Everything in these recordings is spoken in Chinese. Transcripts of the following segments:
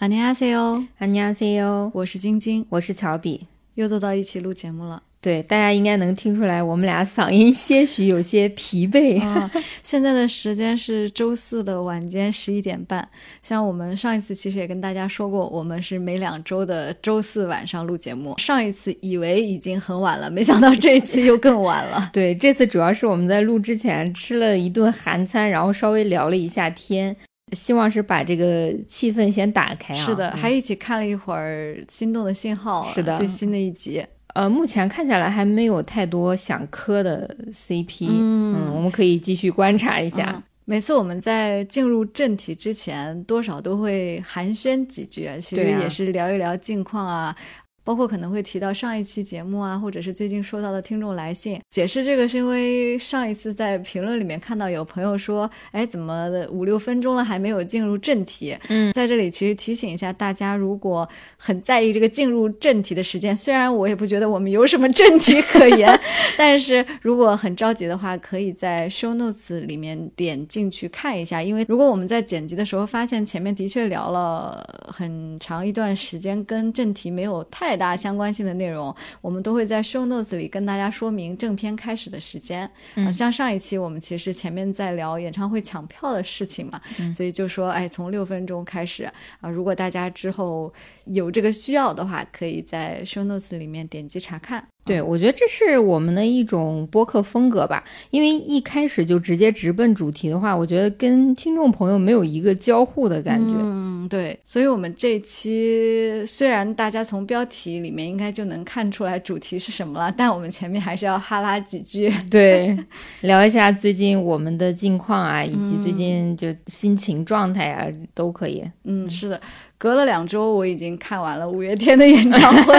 안녕하세요， 안녕하세요， 我是晶晶，我是乔比，又坐到一起录节目了。对，大家应该能听出来，我们俩嗓音些许有些疲惫。啊，现在的时间是周四的晚间十一点半。像我们上一次其实也跟大家说过，我们是每两周的周四晚上录节目。上一次以为已经很晚了，没想到这一次又更晚了。对，这次主要是我们在录之前吃了一顿韩餐，然后稍微聊了一下天， 希望是把这个气氛先打开啊。是的，还一起看了一会儿《心动的信号》，是的，最新的一集。呃，目前看下来还没有太多想磕的 CP，嗯，我们可以继续观察一下。每次我们在进入正题之前，多少都会寒暄几句，其实也是聊一聊近况啊。包括可能会提到上一期节目啊，或者是最近收到的听众来信。解释这个是因为上一次在评论里面看到有朋友说，哎，怎么五六分钟了还没有进入正题？嗯，在这里其实提醒一下大家，如果很在意这个进入正题的时间，虽然我也不觉得我们有什么正题可言，但是如果很着急的话，可以在 show notes 里面点进去看一下。因为如果我们在剪辑的时候发现前面的确聊了很长一段时间，跟正题没有太。太大相关性的内容，我们都会在 show notes 里跟大家说明正片开始的时间。啊，像上一期我们其实前面在聊演唱会抢票的事情嘛，所以就说，哎，从六分钟开始啊，如果大家之后有这个需要的话，可以在 show notes 里面点击查看。对，我觉得这是我们的一种播客风格吧，因为一开始就直接直奔主题的话，我觉得跟听众朋友没有一个交互的感觉。嗯，对，所以我们这期虽然大家从标题里面应该就能看出来主题是什么了，但我们前面还是要哈拉几句，对，聊一下最近我们的近况啊，以及最近就心情状态啊，都可以。嗯，是的。隔了两周，我已经看完了五月天的演唱会。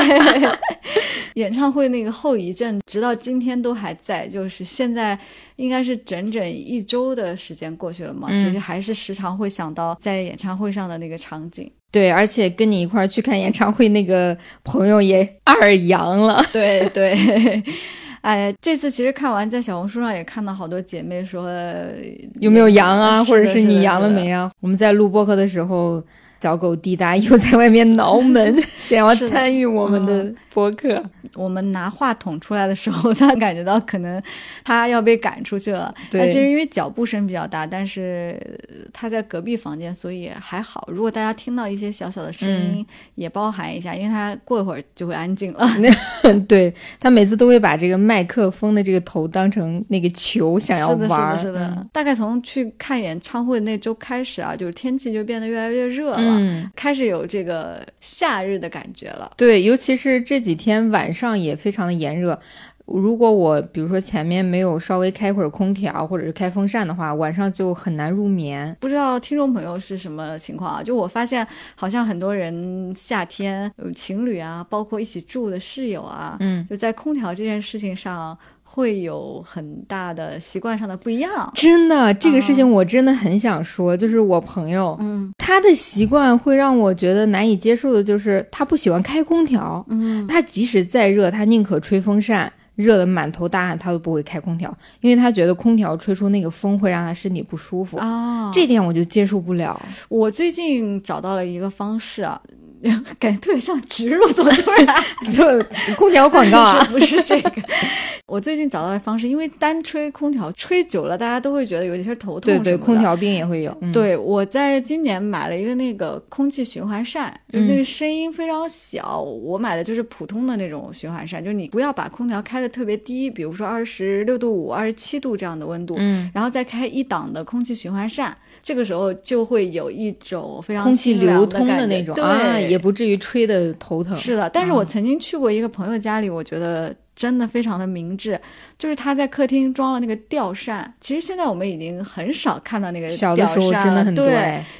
演唱会那个后遗症，直到今天都还在。就是现在，应该是整整一周的时间过去了嘛，其实还是时常会想到在演唱会上的那个场景。对，而且跟你一块儿去看演唱会那个朋友也二阳了。对对，哎，这次其实看完，在小红书上也看到好多姐妹说有没有阳啊，或者是你阳了没啊？我们在录播客的时候。小狗滴答又在外面挠门，想要参与我们的播客。我们拿话筒出来的时候，他感觉到可能他要被赶出去了。他其实因为脚步声比较大，但是他在隔壁房间，所以还好。如果大家听到一些小小的声音，也包含一下，因为他过一会儿就会安静了。对他每次都会把这个麦克风的这个头当成那个球，想要玩。是的，是的。大概从去看演唱会那周开始啊，就是天气就变得越来越热了。嗯，开始有这个夏日的感觉了。对，尤其是这几天晚上也非常的炎热。如果我比如说前面没有稍微开会儿空调或者是开风扇的话，晚上就很难入眠。不知道听众朋友是什么情况啊？就我发现好像很多人夏天情侣啊，包括一起住的室友啊，嗯，就在空调这件事情上。会有很大的习惯上的不一样，真的，这个事情我真的很想说，就是我朋友，嗯，他的习惯会让我觉得难以接受的，就是他不喜欢开空调，嗯，他即使再热，他宁可吹风扇，热得满头大汗，他都不会开空调，因为他觉得空调吹出那个风会让他身体不舒服啊，这点我就接受不了。我最近找到了一个方式啊。感觉特别像植入，怎么突然做空调广告啊？不是这个，我最近找到的方式，因为单吹空调吹久了，大家都会觉得有一些头痛。对对，空调病也会有。对，我在今年买了一个那个空气循环扇，就那个声音非常小。我买的就是普通的那种循环扇，就是你不要把空调开的特别低，比如说二十六度五、二十七度这样的温度，嗯，然后再开一档的空气循环扇。这个时候就会有一种非常空气流通的那种，对，也不至于吹的头疼。是的，但是我曾经去过一个朋友家里，我觉得。真的非常的明智，就是他在客厅装了那个吊扇。其实现在我们已经很少看到那个小的时候真的很多，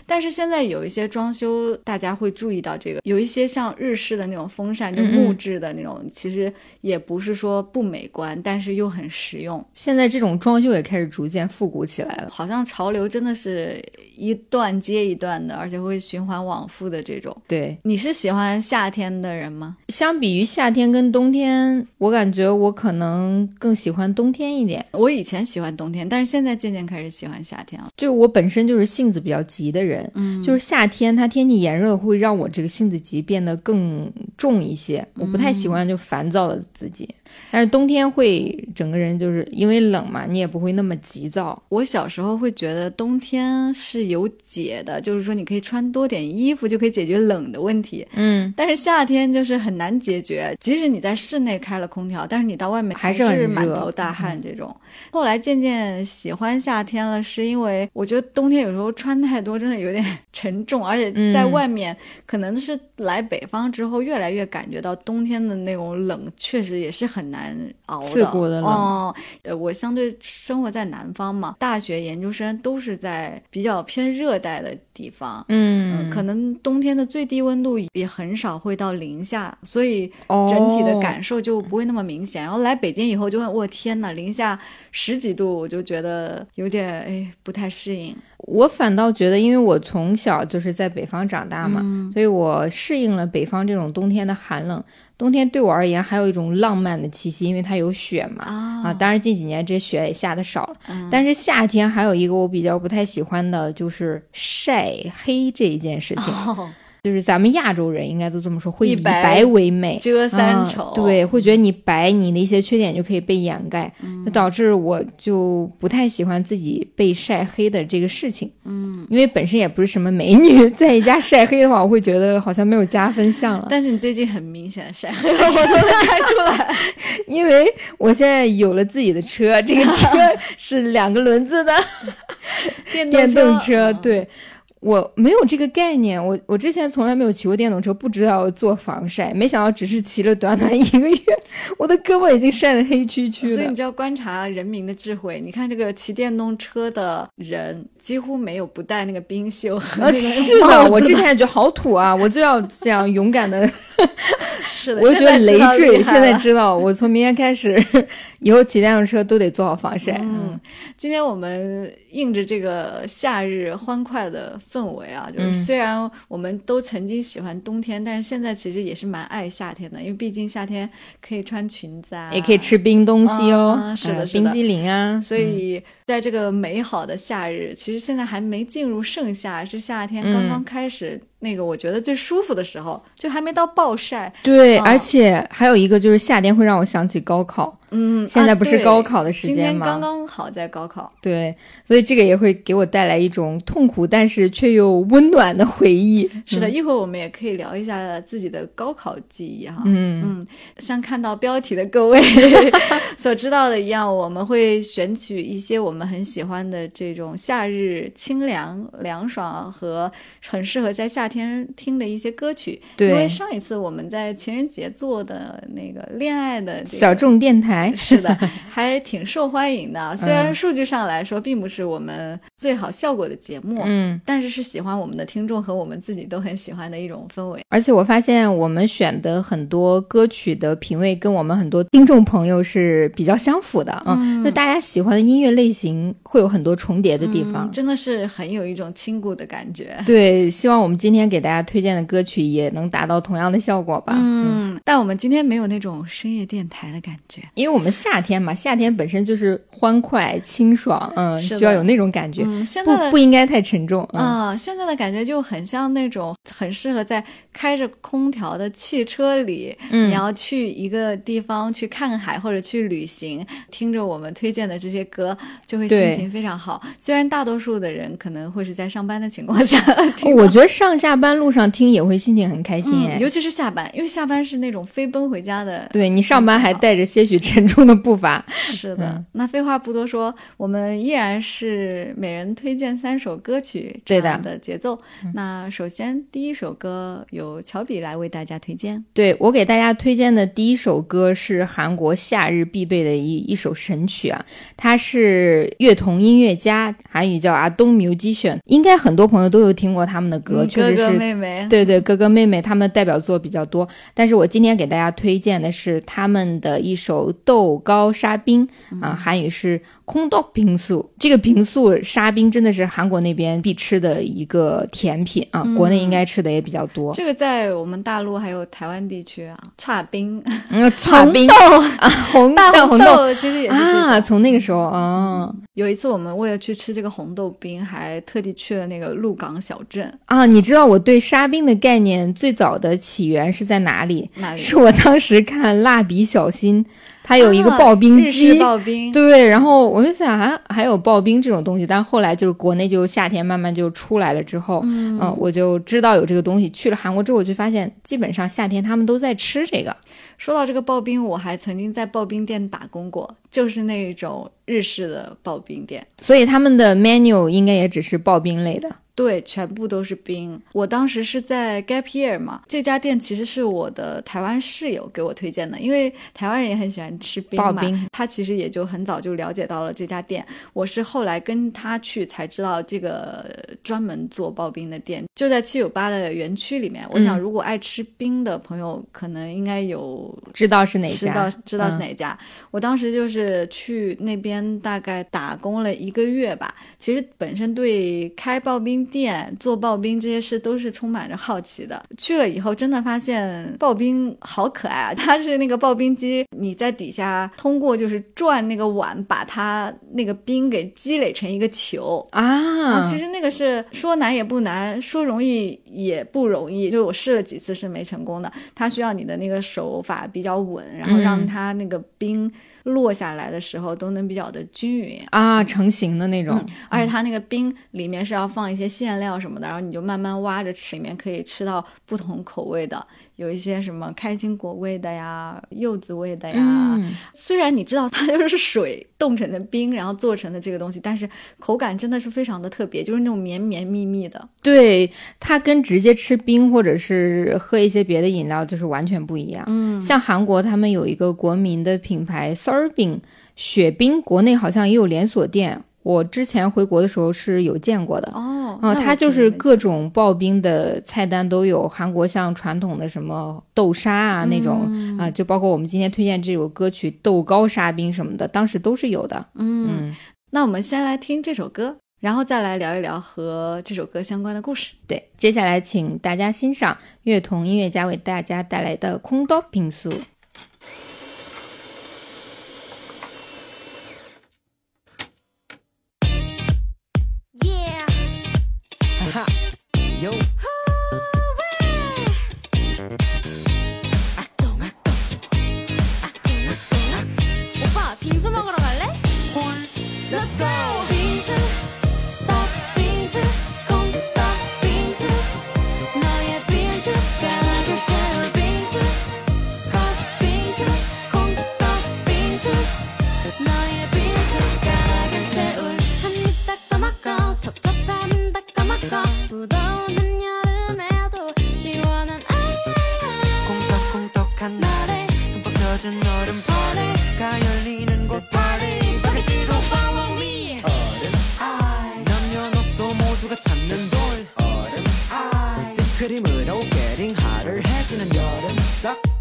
但是现在有一些装修，大家会注意到这个，有一些像日式的那种风扇，就木质的那种，其实也不是说不美观，但是又很实用。现在这种装修也开始逐渐复古起来了，好像潮流真的是一段接一段的，而且会循环往复的这种。对，你是喜欢夏天的人吗？相比于夏天跟冬天，我感感觉我可能更喜欢冬天一点。我以前喜欢冬天，但是现在渐渐开始喜欢夏天了。就我本身就是性子比较急的人，嗯就是夏天它天气炎热会让我这个性子急变得更重一些，我不太喜欢就烦躁的自己。但是冬天会整个人就是因为冷嘛，你也不会那么急躁。我小时候会觉得冬天是有解的，就是说你可以穿多点衣服就可以解决冷的问题。嗯，但是夏天就是很难解决，即使你在室内开了空调，但是你到外面还是是满头大汗这种。后来渐渐喜欢夏天了，是因为我觉得冬天有时候穿太多真的有点沉重，而且在嗯外面可能是来北方之后，越来越感觉到冬天的那种冷，确实也是很难熬的。刺骨的冷哦，呃，我相对生活在南方嘛，大学研究生都是在比较偏热带的地方。嗯，可能冬天的最低温度也很少会到零下，所以哦整体的感受就不会那么明显。然后来北京以后就会，我天呐，零下十几度，我就觉得有点哎不太适应。我反倒觉得，因为我从小就是在北方长大嘛，嗯所以我适应了北方这种冬天的寒冷。冬天对我而言还有一种浪漫的气息，因为它有雪嘛。啊啊，当然近几年这雪也下的少了，嗯但是夏天还有一个我比较不太喜欢的，就是晒黑这一件事情。哦，就是咱们亚洲人应该都这么说，会以以白白为美，遮三啊丑，对，会觉得你白，你的一些缺点就可以被掩盖，嗯就导致我就不太喜欢自己被晒黑的这个事情。嗯，因为本身也不是什么美女，在一家晒黑的话，我会觉得好像没有加分项了。但是你最近很明显的晒黑了，我都能看出来。因为我现在有了自己的车，这个车 是两个轮子的电电动车，嗯对。我没有这个概念，我我之前从来没有骑过电动车，不知道做防晒，没想到只是骑了短短一个月，我的胳膊已经晒得黑黢黢的所以你。就要观察人民的智慧。你看这个骑电动车的人，几乎没有不戴那个冰袖和呃，那个是的，我之前也觉得好土啊，我就要这样勇敢的，是的，我就觉得累赘。现在知道，我从明天开始，以后骑电动车都得做好防晒。嗯，今天我们应着这个夏日欢快的氛围啊，就是嗯虽然我们都曾经喜欢冬天，但是现在其实也是蛮爱夏天的，因为毕竟夏天可以穿裙子啊，也可以吃冰东西哦，是的冰激凌啊，所以在这个美好的夏日，其实现在还没进入盛夏，是夏天嗯刚刚开始。那个我觉得最舒服的时候，就还没到暴晒。对，啊而且还有一个就是夏天会让我想起高考，嗯，现在不是高考的时间今天刚刚好在高考。对，所以这个也会给我带来一种痛苦但是却又温暖的回忆。是的，一会儿我们也可以聊一下自己的高考记忆哈。嗯嗯，像看到标题的各位 所知道的一样，我们会选取一些我们很喜欢的这种夏日清凉、凉爽和很适合在夏天听的一些歌曲。对因为上一次我们在情人节做的那个恋爱的、这个、小众电台，是的，还挺受欢迎的。虽然嗯数据上来说，并不是我们最好效果的节目，嗯，但是是喜欢我们的听众和我们自己都很喜欢的一种氛围。而且我发现我们选的很多歌曲的品味跟我们很多听众朋友是比较相符的，嗯，就大家喜欢的音乐类型会有很多重叠的地方。嗯真的是很有一种亲故的感觉。对，希望我们今天给大家推荐的歌曲也能达到同样的效果吧。嗯，但我们今天没有那种深夜电台的感觉。因为我们夏天嘛，夏天本身就是欢快清爽，嗯，需要有那种感觉，嗯，现不在的不应该太沉重。嗯，啊、现在的感觉就很像那种很适合在开着空调的汽车里，嗯你要去一个地方去看海或者去旅行，听着我们推荐的这些歌，就会心情非常好。虽然大多数的人可能会是在上班的情况下 我觉得上下班路上听也会心情很开心尤其是下班，因为下班是那种飞奔回家的。对你上班还带着些许沉重的步伐，是的，嗯那废话不多说，我们依然是每人推荐三首歌曲这样的节奏。那首先第一首歌由乔比来为大家推荐。对我给大家推荐的第一首歌是韩国夏日必备的一一首神曲啊，它是乐童音乐家，韩语叫阿东 musician，应该很多朋友都有听过他们的歌，确实是妹妹，对对，哥哥妹妹他们的代表作比较多，但是我今今天给大家推荐的是他们的一首豆高沙冰啊，韩语是空豆冰素。这个冰素沙冰真的是韩国那边必吃的一个甜品啊，国内应该吃的也比较多。这个在我们大陆还有台湾地区啊，叉冰，嗯，串冰。豆。啊，红大豆红豆。其实也是啊，从那个时候啊有一次我们为了去吃这个红豆冰，还特地去了那个鹿港小镇，啊，你知道我对沙冰的概念最早的起源是在哪里？哪里？是我当时看《蜡笔小新》，它有一个刨冰机，式刨冰，对，然后我就想还还有刨冰这种东西，但后来就是国内就夏天慢慢就出来了之后，嗯、我就知道有这个东西。去了韩国之后，我就发现基本上夏天他们都在吃这个。说到这个刨冰，我还曾经在刨冰店打工过，就是那种日式的刨冰店。所以他们的 menu 应该也只是刨冰类的。对，全部都是冰。我当时是在 Gap Year 嘛，这家店其实是我的台湾室友给我推荐的，因为台湾人也很喜欢吃冰嘛。刨冰他其实也就很早就了解到了这家店。我是后来跟他去才知道这个专门做刨冰的店，就在七九八的园区里面。我想，如果爱吃冰的朋友，可能应该有知道是哪知道家？知道是嗯哪家。我当时就是去那边大概打工了一个月吧。其实本身对开刨冰店、做刨冰这些事都是充满着好奇的。去了以后，真的发现刨冰好可爱啊！它是那个刨冰机，你在底下通过就是转那个碗，把它那个冰给积累成一个球。啊，其实那个是说难也不难，说容易也不容易。就我试了几次是没成功的，它需要你的那个手法比较稳，然后让嗯它那个冰落下来的时候都能比较的均匀。啊，成型的那种。而且它那个冰里面是要放一些馅料什么的，然后你就慢慢挖着吃，里面可以吃到不同口味的，有一些什么开心果味的呀、柚子味的呀。嗯，虽然你知道它就是水冻成的冰，然后做成的这个东西，但是口感真的是非常的特别，就是那种绵绵密密的。对，它跟直接吃冰或者是喝一些别的饮料就是完全不一样。嗯，像韩国他们有一个国民的品牌 Sorbin 雪冰，国内好像也有连锁店。我之前回国的时候是有见过的。哦，啊、那它就是各种刨冰的菜单都有，韩国像传统的什么豆沙啊那种嗯啊、就包括我们今天推荐这首歌曲豆糕沙冰什么的，当时都是有的。嗯，嗯，那我们先来听这首歌，然后再来聊一聊和这首歌相关的故事。对，接下来请大家欣赏乐童音乐家为大家带来的《空刀冰素》。Yo,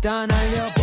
싹다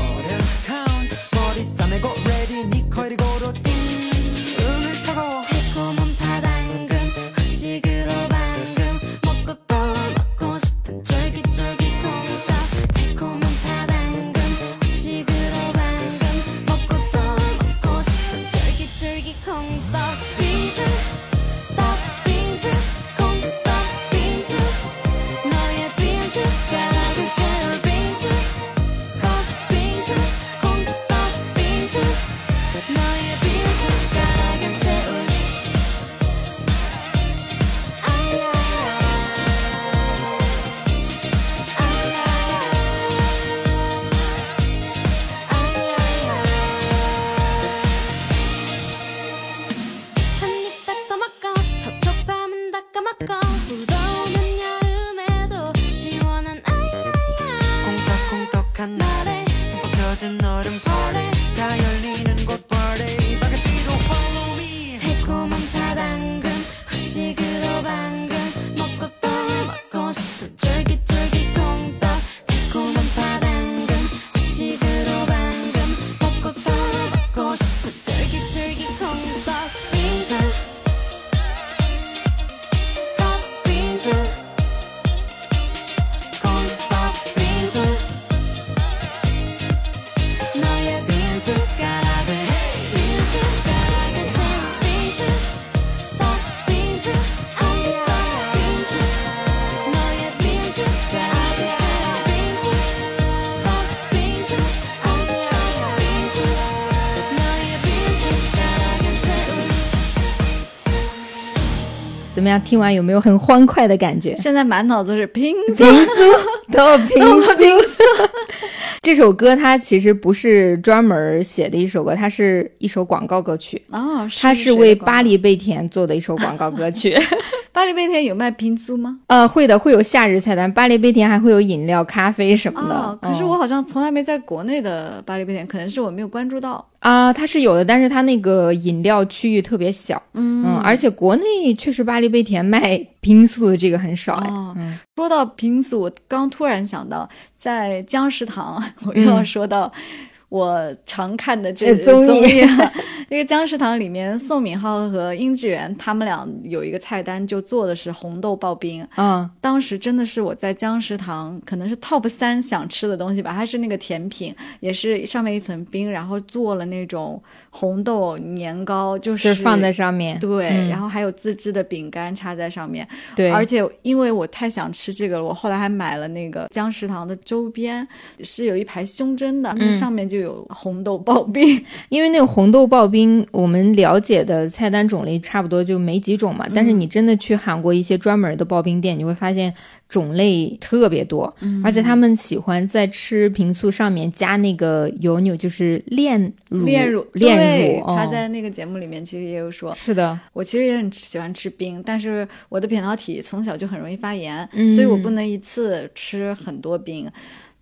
么样？听完有没有很欢快的感觉？现在满脑子是拼凑平素，都平素。这首歌它其实不是专门写的一首歌，它是一首广告歌曲，哦，它是为巴黎贝甜做的一首广告歌曲。巴黎贝甜有卖冰租吗？呃，会的，会有夏日菜单，巴黎贝甜还会有饮料、咖啡什么的。哦，可是嗯我好像从来没在国内的巴黎贝甜，可能是我没有关注到。啊、它是有的，但是它那个饮料区域特别小，嗯而且国内确实巴黎贝甜卖冰素的这个很少哎，哦嗯。说到平素，我刚突然想到，在江食堂，我又要说到我常看的这呃综艺。这个江食堂里面，宋敏浩和殷志源他们俩有一个菜单，就做的是红豆刨冰。嗯。当时真的是我在江食堂可能是 top 三想吃的东西吧，它是那个甜品，也是上面一层冰，然后做了那种红豆年糕，就是是放在上面，对，嗯。然后还有自制的饼干插在上面，对，而且因为我太想吃这个了，我后来还买了那个江食堂的周边，是有一排胸针的，上面就有红豆刨冰。因为那个红豆刨冰，我们了解的菜单种类差不多就没几种嘛。但是你真的去韩国一些专门的刨冰店，你会发现种类特别多，而且他们喜欢在吃平素上面加那个油纽，就是炼乳，炼乳，炼乳。哦他在那个节目里面其实也有说，是的，我其实也很喜欢吃冰，但是我的扁桃体从小就很容易发炎，嗯所以我不能一次吃很多冰。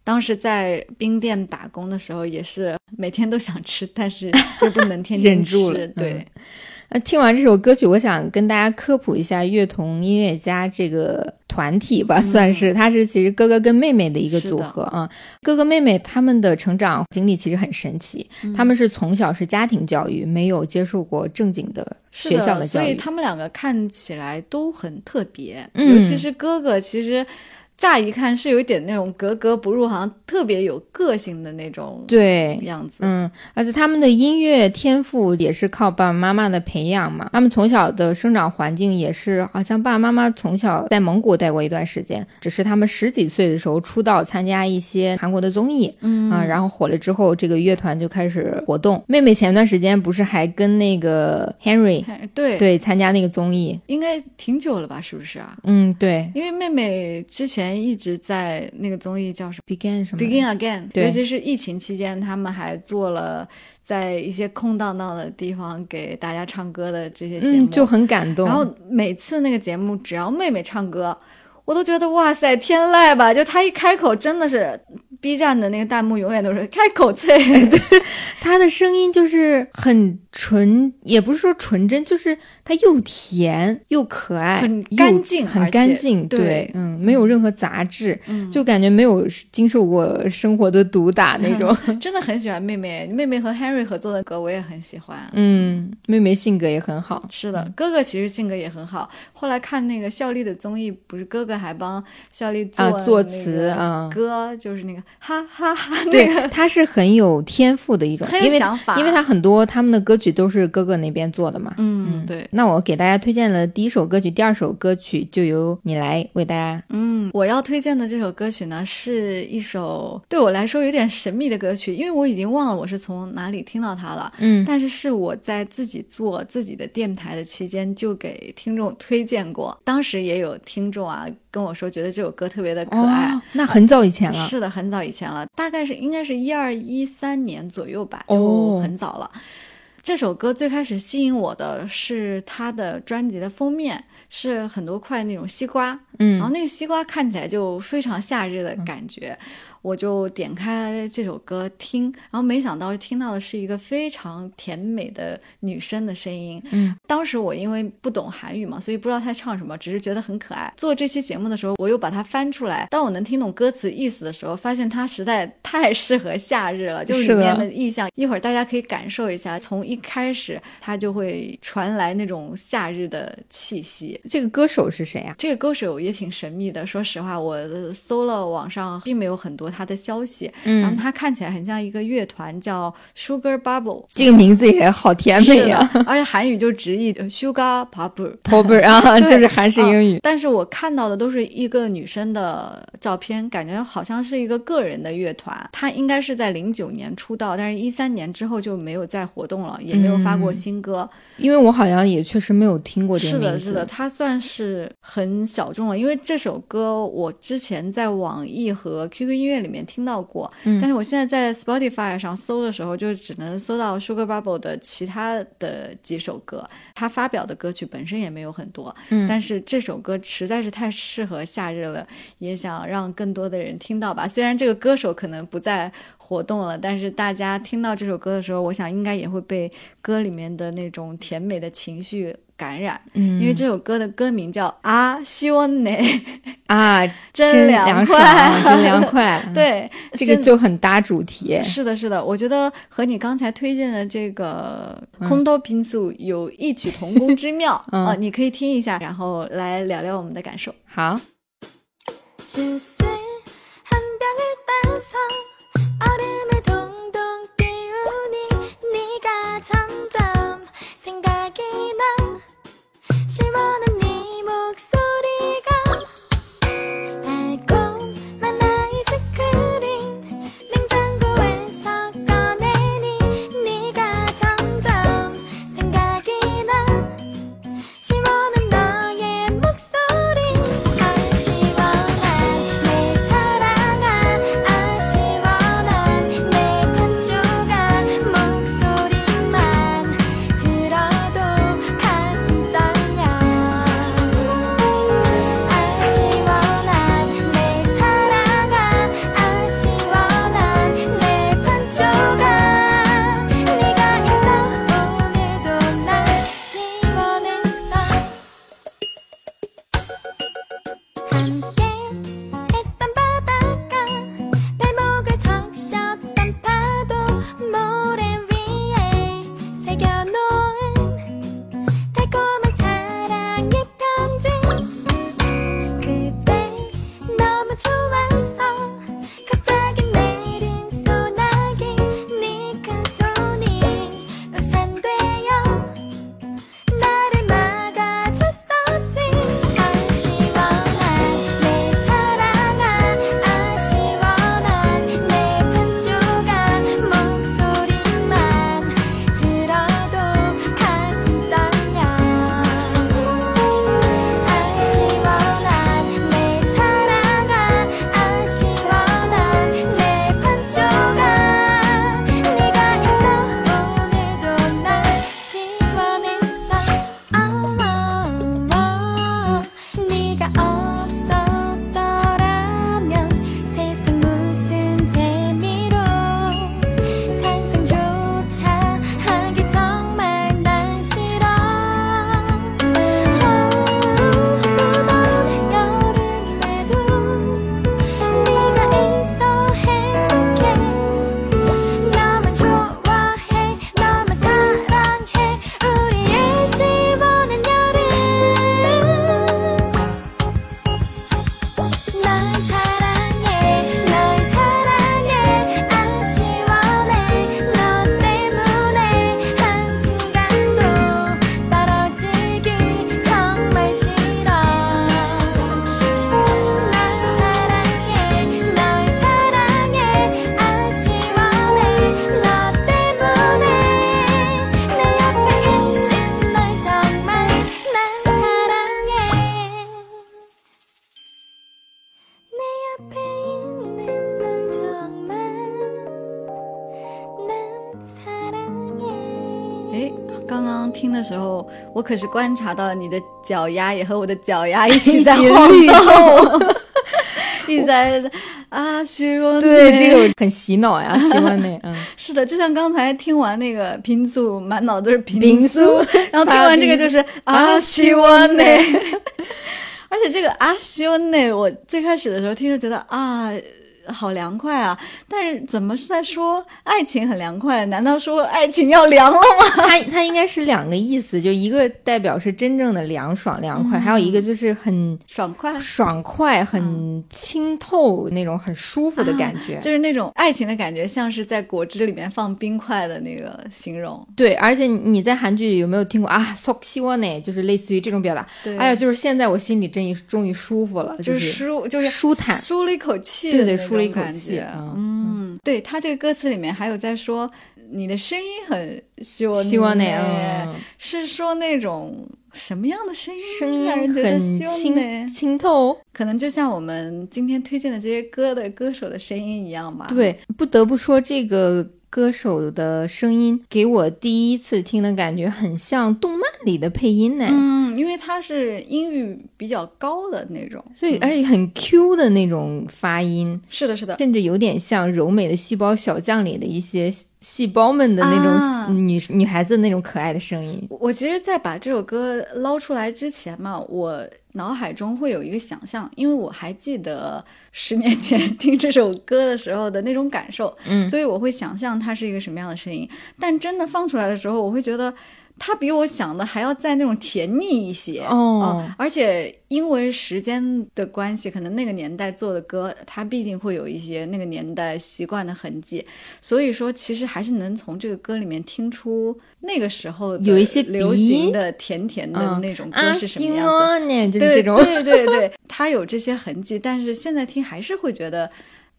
当时在冰店打工的时候，也是每天都想吃，但是又不能天天 忍住了吃对，嗯。那听完这首歌曲，我想跟大家科普一下乐童音乐家这个团体吧，算是他是其实哥哥跟妹妹的一个组合啊。哥哥妹妹他们的成长经历其实很神奇，他们是从小是家庭教育，没有接受过正经的学校的教育。所以他们两个看起来都很特别，嗯。尤其是哥哥，其实乍一看是有一点那种格格不入，好像特别有个性的那种对，样子。嗯，而且他们的音乐天赋也是靠爸爸妈妈的培养嘛。他们从小的生长环境也是，好像爸爸妈妈从小在蒙古待过一段时间，只是他们十几岁的时候出道，参加一些韩国的综艺，嗯啊，然后火了之后，这个乐团就开始活动。妹妹前段时间不是还跟那个 Henry 对对参加那个综艺？应该挺久了吧？是不是啊？嗯，对因为妹妹之前一直在那个综艺叫什么，Begin 什么《Begin Again》，对尤其是疫情期间，他们还做了在一些空荡荡的地方给大家唱歌的这些节目，嗯，就很感动。然后每次那个节目，只要妹妹唱歌，我都觉得哇塞，天籁吧！就她一开口，真的是 B 站的那个弹幕永远都是开口脆。对他的声音就是很纯，也不是说纯真，就是他又甜又可爱，很干净很干净，对嗯，没有任何杂质，嗯就感觉没有经受过生活的毒打那种。真的很喜欢妹妹，妹妹和 Henry 合作的歌我也很喜欢。嗯，妹妹性格也很好，是的，哥哥其实性格也很好。后来看那个孝利的综艺，不是哥哥还帮孝利做啊作那词个啊歌，就是那个哈哈哈，那对，他是很有天赋的一种，很有因为想法因为他很多他们的歌曲都是哥哥那边做的嘛。嗯，对，那我给大家推荐了第一首歌曲，第二首歌曲就由你来为大家。嗯，我要推荐的这首歌曲呢，是一首对我来说有点神秘的歌曲，因为我已经忘了我是从哪里听到它了。嗯但是是我在自己做自己的电台的期间就给听众推荐过，当时也有听众啊跟我说，觉得这首歌特别的可爱。哦，那很早以前了。是的，很早以前了，大概是应该是一二一三年左右吧，哦。就很早了。这首歌最开始吸引我的是它的专辑的封面，是很多块那种西瓜，嗯。然后那个西瓜看起来就非常夏日的感觉，我就点开这首歌听，然后没想到听到的是一个非常甜美的女生的声音。嗯，当时我因为不懂韩语嘛，所以不知道她唱什么，只是觉得很可爱。做这期节目的时候，我又把它翻出来，当我能听懂歌词意思的时候，发现它实在太适合夏日了，就是里面的意象，一会儿大家可以感受一下，从一开始它就会传来那种夏日的气息。这个歌手是谁啊？这个歌手也挺神秘的。说实话，我呃搜了网上并没有很多他的消息，嗯然后嗯，他看起来很像一个乐团，叫 Sugar Bubble。这个名字也好甜美是呀、的，而且韩语就直译呃 Sugar Bubble。p o p e r 啊，对就是韩式英语。但是我看到的都是一个女生的照片，感觉好像是一个个人的乐团。她应该是在零九年出道，但是一三年之后就没有再活动了，也没有发过嗯新歌。因为我好像也确实没有听过这是的，个名字。是的，它算是很小众了，因为这首歌我之前在网易和 QQ 音乐里面听到过，嗯。但是我现在在 Spotify 上搜的时候，就只能搜到 Sugar Bubble 的其他的几首歌，他发表的歌曲本身也没有很多，嗯。但是这首歌实在是太适合夏日了，也想让更多的人听到吧。虽然这个歌手可能不再活动了，但是大家听到这首歌的时候，我想应该也会被歌里面的那种甜美的情绪感染。嗯，因为这首歌的歌名叫啊，希望呢，啊，真凉凉爽啊，真凉快。嗯，对，这个就很搭主题。是的，是的，我觉得和你刚才推荐的这个嗯空多平素有异曲同工之妙 啊、嗯呃你可以听一下，然后来聊聊我们的感受。好，可是观察到了你的脚丫也和我的脚丫 一起在晃律动，一直在 啊，希望对，这个很洗脑呀，希望那，嗯，是的，就像刚才听完那个平素，满脑都是平平素素，然后听完这个就是啊，啊希望呢。而且这个啊，希望呢，我最开始的时候听就觉得啊。好凉快啊，但是怎么是在说爱情很凉快，难道说爱情要凉了吗？它它应该是两个意思，就一个代表是真正的凉爽凉快，还有一个就是很爽快爽快很清透那种很舒服的感觉。就是那种爱情的感觉，像是在果汁里面放冰块的那个形容。对，而且你在韩剧里有没有听过啊？Sokshiwane 就是类似于这种表达。对。还有就是现在我心里终于终于舒服了，就是舒，就是舒坦。舒了一口气。对对，舒。了一口感觉气嗯嗯，对他这个歌词里面还有在说你的声音很希望希望那样，嗯是说那种什么样的声音？声音让人觉得很清呢？清透。可能就像我们今天推荐的这些歌的歌手的声音一样吧。，对，不得不说这个歌手的声音给我第一次听的感觉很像动漫里的配音呢。嗯，因为他是音域比较高的那种，所以，而且很 Q 的那种发音，是的，是的，甚至有点像柔美的细胞小将里的一些细胞们的那啊种女、女孩子那种可爱的声音。我其实，在把这首歌捞出来之前嘛，我脑海中会有一个想象，因为我还记得十年前听这首歌的时候的那种感受，嗯所以我会想象它是一个什么样的声音。但真的放出来的时候，我会觉得它比我想的还要再那种甜腻一些哦啊而且因为时间的关系，可能那个年代做的歌，它毕竟会有一些那个年代习惯的痕迹，所以说其实还是能从这个歌里面听出那个时候有一些流行的甜甜的嗯那种歌啊，是什么行样子。啊，就是对这种。对对对，它有这些痕迹，但是现在听还是会觉得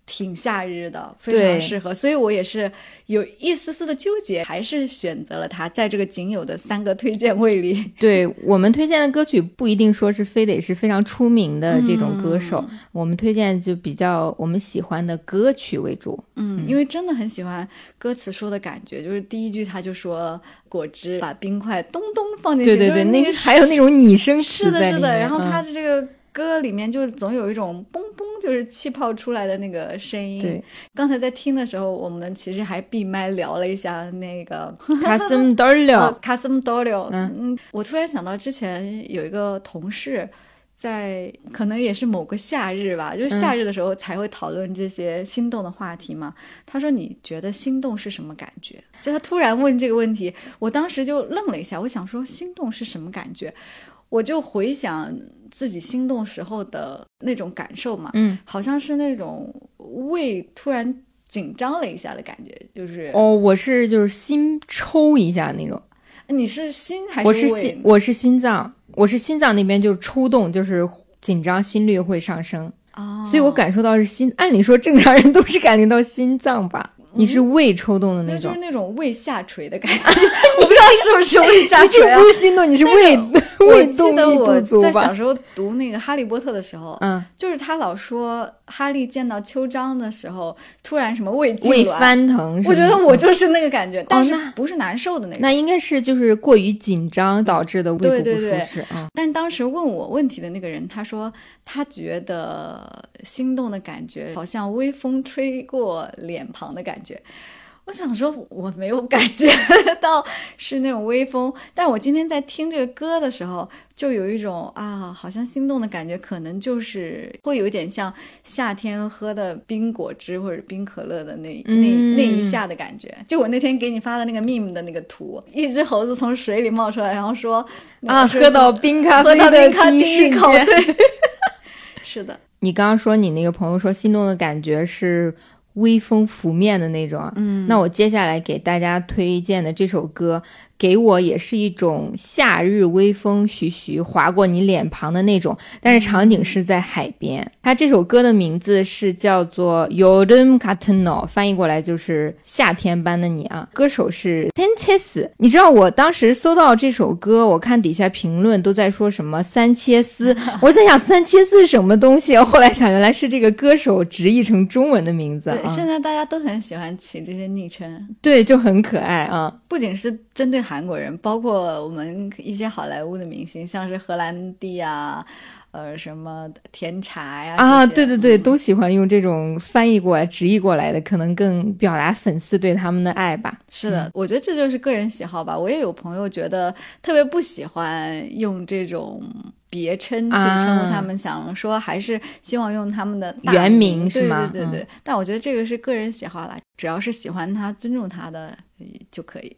挺夏日的，非常适合。所以我也是有一丝丝的纠结，还是选择了它，在这个仅有的三个推荐位里。对我们推荐的歌曲不一定说是非得是非常出名的这种歌手，嗯我们推荐就比较我们喜欢的歌曲为主。嗯，因为真的很喜欢歌词说的感觉，就是第一句他就说果汁把冰块咚咚放进去，对对对，就是那个还有那种拟声词是的，是的。然后他嗯的这个歌里面就总有一种嘣嘣，就是气泡出来的那个声音。对，刚才在听的时候，我们其实还闭麦聊了一下那个卡斯姆德了，卡斯姆多柳。嗯嗯，我突然想到之前有一个同事。在可能也是某个夏日吧，就是夏日的时候才会讨论这些心动的话题嘛。他说：“你觉得心动是什么感觉？”就他突然问这个问题，我当时就愣了一下，我想说心动是什么感觉？我就回想自己心动时候的那种感受嘛，嗯，好像是那种胃突然紧张了一下的感觉，就是、哦，我是就是心抽一下那种，你是心还是胃我是心，我是心脏，我是心脏那边就是抽动，就是紧张，心率会上升，哦，所以我感受到是心。按理说正常人都是感觉到心脏吧，你是胃抽动的那种就是。那种胃下垂的感觉，我不知道是不是胃下垂啊 不。是心动，你是胃 我胃记得动力我不足吧？在小时候读那个《哈利波特》的时候，嗯，就是他老说哈利见到秋张的时候，突然什么胃痉胃挛，翻腾。我觉得我就是那个感觉，但是不是难受的那种。那应该是就是过于紧张导致的胃部不适啊。但当时问我问题的那个人，他说他觉得心动的感觉好像微风吹过脸庞的感觉。我想说我没有感觉到是那种微风，但我今天在听这个歌的时候，就有一种啊，好像心动的感觉，可能就是会有一点像夏天喝的冰果汁或者冰可乐的那、那嗯那一下的感觉。就我那天给你发的那个 meme 的那个图，一只猴子从水里冒出来，然后说啊，喝到冰咖喝到啡的冰咖第第一瞬一口，间。对，是的，你刚刚说你那个朋友说心动的感觉是微风拂面的那种啊，嗯。那我接下来给大家推荐的这首歌，给我也是一种夏日微风徐徐划过你脸庞的那种，但是场景是在海边。它这首歌的名字是叫做《Yodem Katno》，翻译过来就是夏天般的你啊。歌手是 Tenches，你知道我当时搜到这首歌，我看底下评论都在说什么三切斯，我在想三切斯是什么东西，后来想原来是这个歌手直译成中文的名字啊对，，现在大家都很喜欢起这些昵称，对，就很可爱啊。不仅是针对韩国人，包括我们一些好莱坞的明星，像是荷兰弟啊，呃，什么甜茶呀啊，对对对，嗯都喜欢用这种翻译过来、直译过来的，可能更表达粉丝对他们的爱吧。是的，我觉得这就是个人喜好吧。我也有朋友觉得特别不喜欢用这种别称去啊称呼他们，想说还是希望用他们的大原名名是吗对对对对，但我觉得这个是个人喜好啦，只要是喜欢他、尊重他的呃就可以。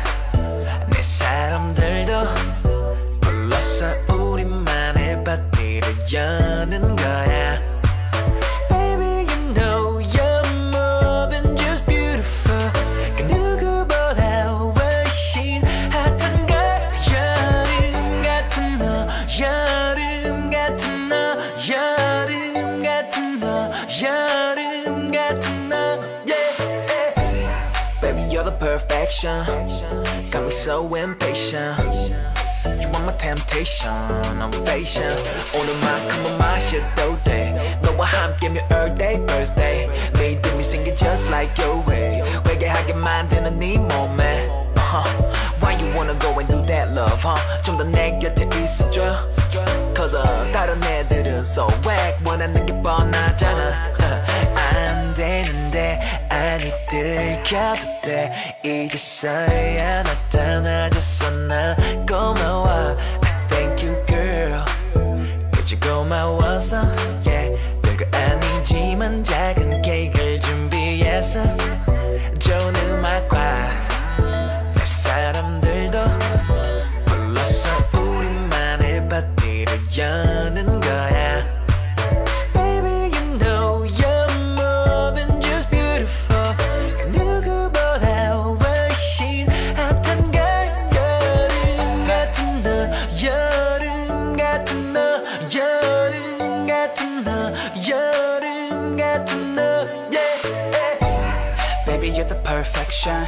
사람들도 불렀어 우리만의 파티를 여는 거야. Baby, you know you're more than just beautiful. 그 누구보다 훨씬 핫한 걸 여름 같은 너, 여름 같은 너, 여름 같은 너, 여름 같은 너, yeah. Baby, you're the perfection. Got me so impatient. You are my temptation, ovation. 오늘만큼은 마셔도 돼. 너와 함께면 all day birthday. 믿음이 생겨 just like your way. 회개하게 만드는 네 몸에. Uh-huh. Why you wanna go and do that, love, huh? 좀 더 내 곁에 있어줘. Cause uh, 다른 애들은 so whack. 원하는 게 뻔하잖아. 안 되는데 아니 들켜도 돼. 이제서야 나타나줘서 난 고마워. Thank you girl. 그저 고마워서 yeah. 별거 아니지만 작은 케이크를 준비했어 좋은 perfection.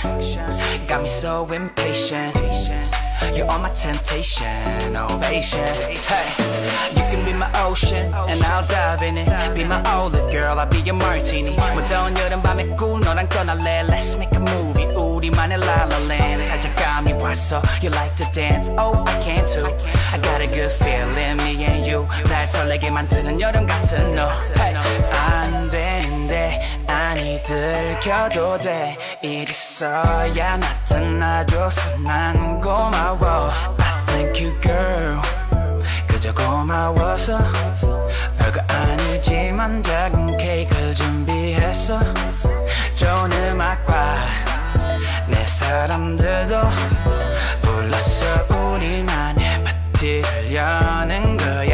Got me so impatient. You're on my temptation, ovation. Hey, you can be my ocean, and I'll dive in it. Be my olive girl, I'll be your martini. 무더운 여름밤에 꿀 너랑 떠날래. Let's make a movie. 우리만의 La La Land. 살짝 감이 왔어. You like to dance? Oh, I can too. I got a good feeling, me and you. 날 설레게 만드는 여름 같은 너. Hey, 안 되는데 아니 들켜도 돼. 이제서야 나타나줘서 난 고마워. I thank you, girl. 그저 고마워서 별거 아니지만 작은 케이크를 준비했어 좋은 음악과 내 사람들도 불렀어 우리만의 파티를 여는 거야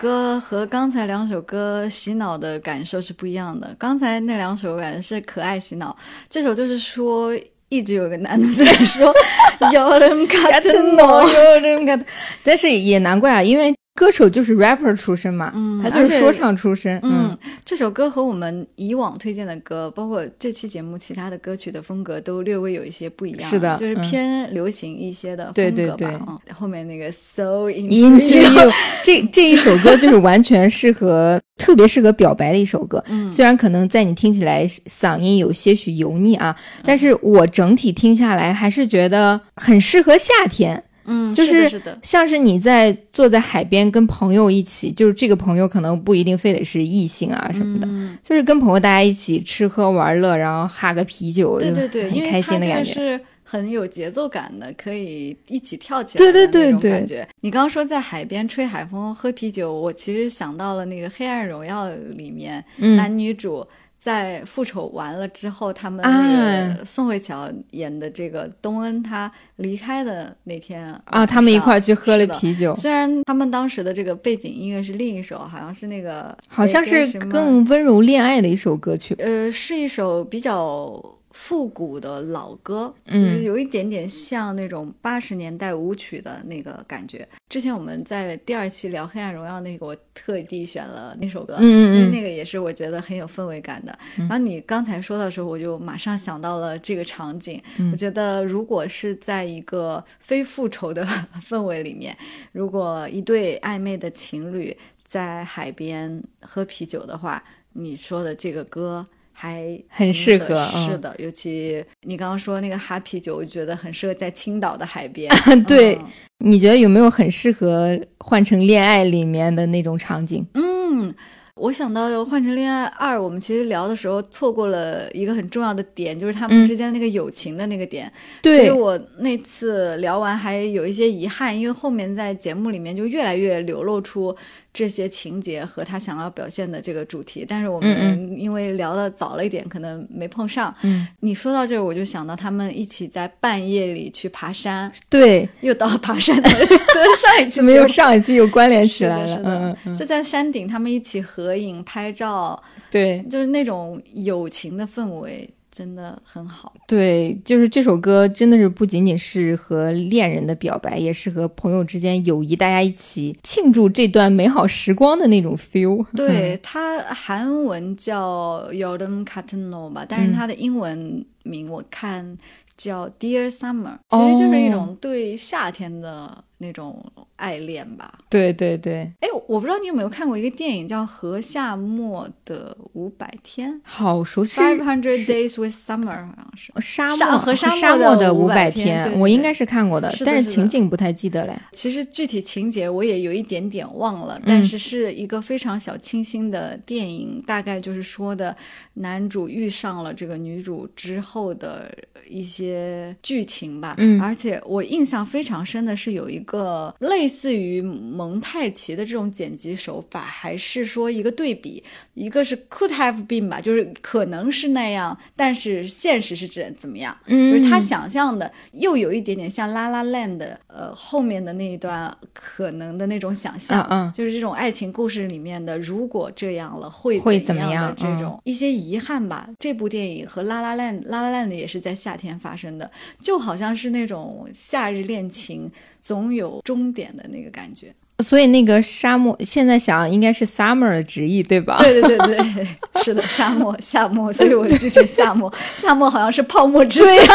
歌和刚才两首歌洗脑的感受是不一样的。刚才那两首感觉是可爱洗脑，这首就是说一直有个男的在说“ 有人看真哦，的有人看，但是也难怪啊，因为歌手就是 rapper 出身嘛，嗯他就是说唱出身，”。嗯，这首歌和我们以往推荐的歌，包括这期节目其他的歌曲的风格，都略微有一些不一样。是的就是嗯偏流行一些的对风格吧。对对嗯，后面那个 So Into You 这这一首歌就是完全适合，特别适合表白的一首歌。嗯虽然可能在你听起来嗓音有些许油腻啊，但是我整体听下来还是觉得很适合夏天。嗯，就是的，像是你在坐在海边跟朋友一起，就是这个朋友可能不一定非得是异性啊什么的，嗯就是跟朋友大家一起吃喝玩乐，然后哈个啤酒，对对对，很开心的感觉。是很有节奏感的，可以一起跳起来的对对对对感觉。你刚刚说在海边吹海风、喝啤酒，我其实想到了那个《黑暗荣耀》里面、嗯男女主。在复仇完了之后，他们那啊个宋慧乔演的这个东恩，他离开的那天啊，他们一块儿去喝了啤酒，虽然他们当时的这个背景音乐是另一首，好像是那个好像是更温柔恋爱的一首歌曲。呃，是一首比较复古的老歌，嗯就是有一点点像那种八十年代舞曲的那个感觉。之前我们在第二期聊《黑暗荣耀》那个，我特地选了那首歌，嗯嗯嗯因为那个也是我觉得很有氛围感的。然后你刚才说的时候，我就马上想到了这个场景。嗯我觉得如果是在一个非复仇的氛围里面，如果一对暧昧的情侣在海边喝啤酒的话，你说的这个歌还很适合嗯是的，尤其你刚刚说那个哈啤酒，我觉得很适合在青岛的海边。对嗯你觉得有没有很适合换成恋爱里面的那种场景？嗯，我想到《换成恋爱二》，我们其实聊的时候错过了一个很重要的点，就是他们嗯之间那个友情的那个点。其对实我那次聊完还有一些遗憾，因为后面在节目里面就越来越流露出这些情节和他想要表现的这个主题，但是我嗯们因为聊的早了一点，可能没碰上。嗯，你说到这儿，我就想到他们一起在半夜里去爬山，对，又到爬山的上一期 没有上一期又关联起，来了。是嗯的嗯，嗯，就在山顶，他们一起合影拍照，对就是那种友情的氛围，真的很好。对，就是这首歌真的是不仅仅是和恋人的表白，也是和朋友之间友谊，大家一起庆祝这段美好时光的那种 feel。对，它韩文叫 Yodem Katno 吧，但是它的英文名我看叫 Dear Summer，其实就是一种对夏天的那种爱恋吧。对对对，哎，我不知道你有没有看过一个电影叫《和夏末的五百天》好熟悉。，Five Hundred Days with Summer，好像是。沙沙漠和沙沙漠的五百天对对对我应该是看过的，但是情景不太记得嘞。其实具体情节我也有一点点忘了，嗯但是是一个非常小清新的电影，大概就是说的男主遇上了这个女主之后的一些剧情吧。嗯而且我印象非常深的是有一个类似于蒙太奇的这种剪辑手法，还是说一个对比，一个是 could have been 吧，就是可能是那样，但是现实是怎怎么样？嗯就是他想象的又有一点点像《拉拉 land》的呃后面的那一段可能的那种想象，嗯嗯就是这种爱情故事里面的如果这样了会会怎么样这种、一些遗憾吧。这部电影和《拉拉 land》《拉拉 land》也是在夏天发生的，就好像是那种夏日恋情总有终点的那个感觉。所以那个沙漠现在想应该是 summer 的直译，对吧？对对对对，是的，沙漠夏末，所以我记成夏末。夏末好像是泡沫之夏，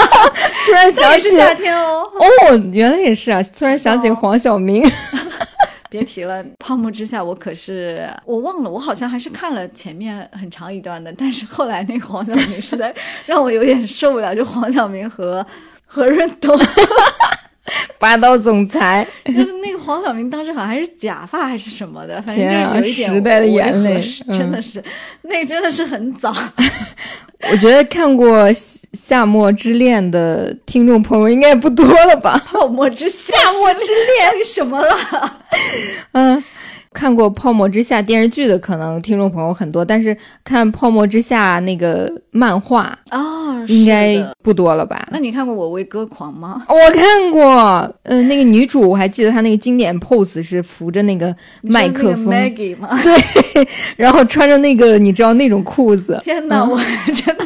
突然想起夏天哦。哦，原来也是啊！突然想起黄晓明，别提了，泡沫之夏，我可是我忘了，我好像还是看了前面很长一段的，但是后来那个黄晓明实在让我有点受不了，就黄晓明和何润东，霸道总裁，就是那个黄晓明当时好像还是假发还是什么的，反正就是有一点时代的眼泪真的是，那个真的是很早。我觉得看过《夏末之恋》的听众朋友应该也不多了吧？泡沫之，夏末之恋什么了？嗯，看过《泡沫之夏》电视剧的可能听众朋友很多，但是看《泡沫之夏》那个漫画哦，应该不多了吧？那你看过《我为歌狂》吗？我看过，嗯、那个女主我还记得她那个经典 pose 是扶着那个麦克风？对，然后穿着那个你知道那种裤子，天哪，我真的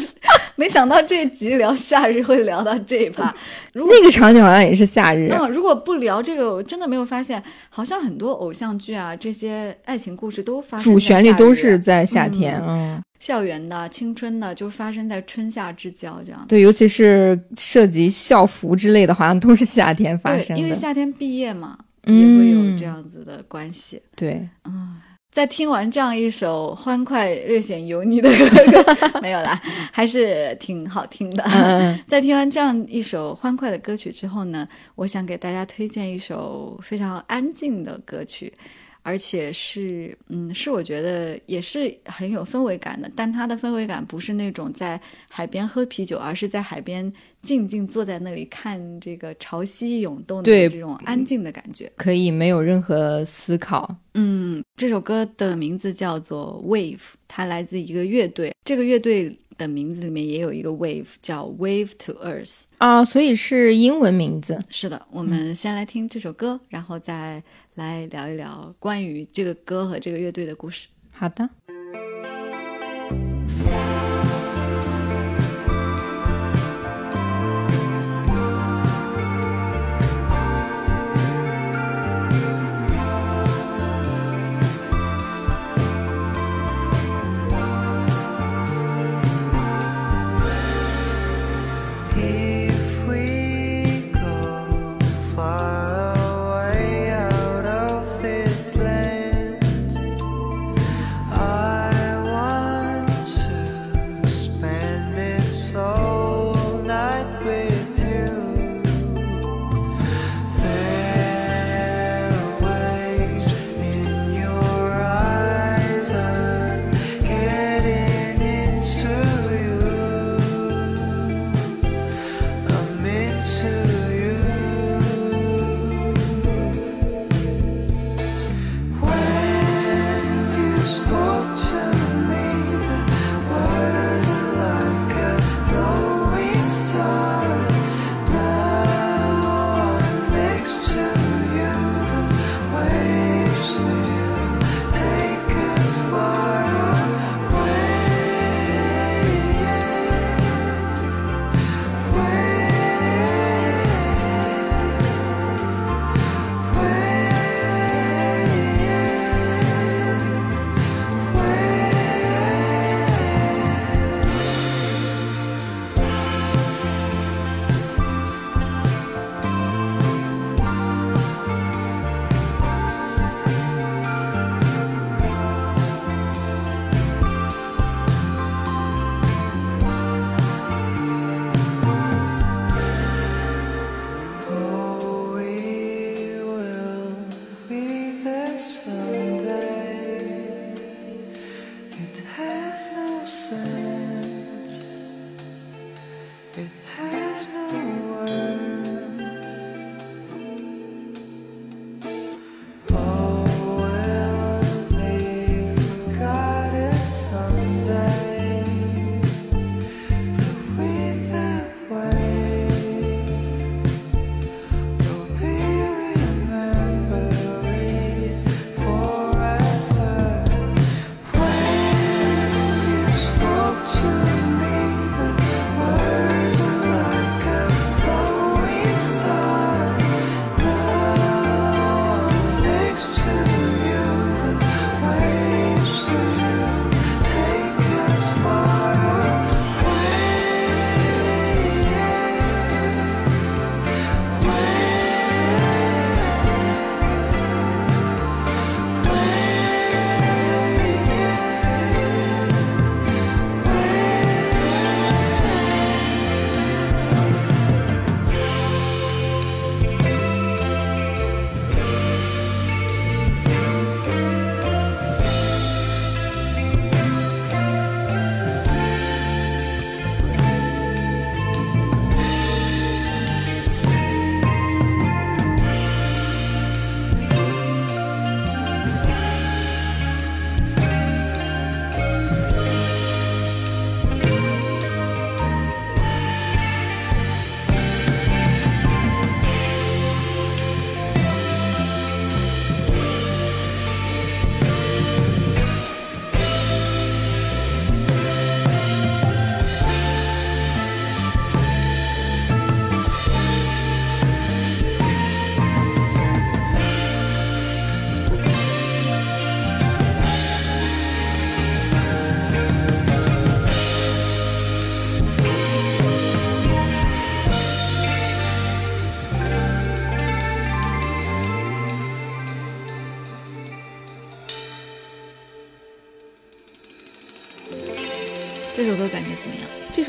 没想到这集聊夏日会聊到这一趴。如果那个场景好像也是夏日。嗯，如果不聊这个，我真的没有发现，好像很多偶像剧啊，这些爱情故事都发生主旋律都是在夏天，嗯，校园的、青春的，就发生在春夏之交这样。对，尤其是涉及校服之类的，好像都是夏天发，生的。因为夏天毕业嘛，也会有嗯这样子的关系。对，在听完这样一首欢快、略显油腻的歌歌，没有啦，还是挺好听的。嗯 在听完这样一首欢快的歌曲之后呢，我想给大家推荐一首非常安静的歌曲。而且是嗯，是我觉得也是很有氛围感的。但它的氛围感不是那种在海边喝啤酒，而是在海边静静坐在那里看这个潮汐涌动的这种安静的感觉。可以没有任何思考。嗯，这首歌的名字叫做 Wave，它来自一个乐队。这个乐队的名字里面也有一个 Wave，叫 Wave to Earth。啊，所以是英文名字。是的，我们先来听这首歌，然后再来聊一聊关于这个歌和这个乐队的故事。好的。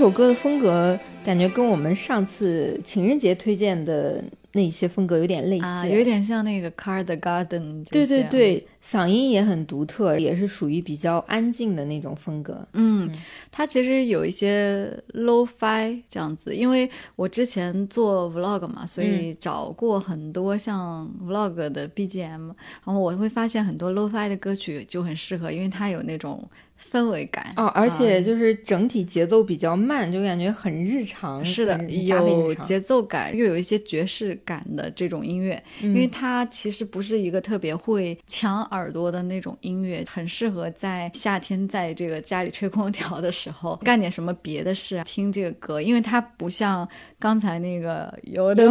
首歌的风格感觉跟我们上次情人节推荐的那些风格有点类似，啊，有点像那个 Car the Garden 对对对，嗓音也很独特，也是属于比较安静的那种风格。嗯，它其实有一些 low fi 这样子，因为我之前做 vlog 嘛，所以找过很多像 vlog 的 BGM，然后我会发现很多 low fi 的歌曲就很适合，因为它有那种氛围感哦，而且啊就是整体节奏比较慢，就感觉很日常。是的有节奏感，又有一些爵士感的这种音乐，因为它其实不是一个特别会抢耳朵的那种音乐，很适合在夏天在这个家里吹空调的时候 干点什么别的事啊，听这个歌，因为它不像刚才那个有的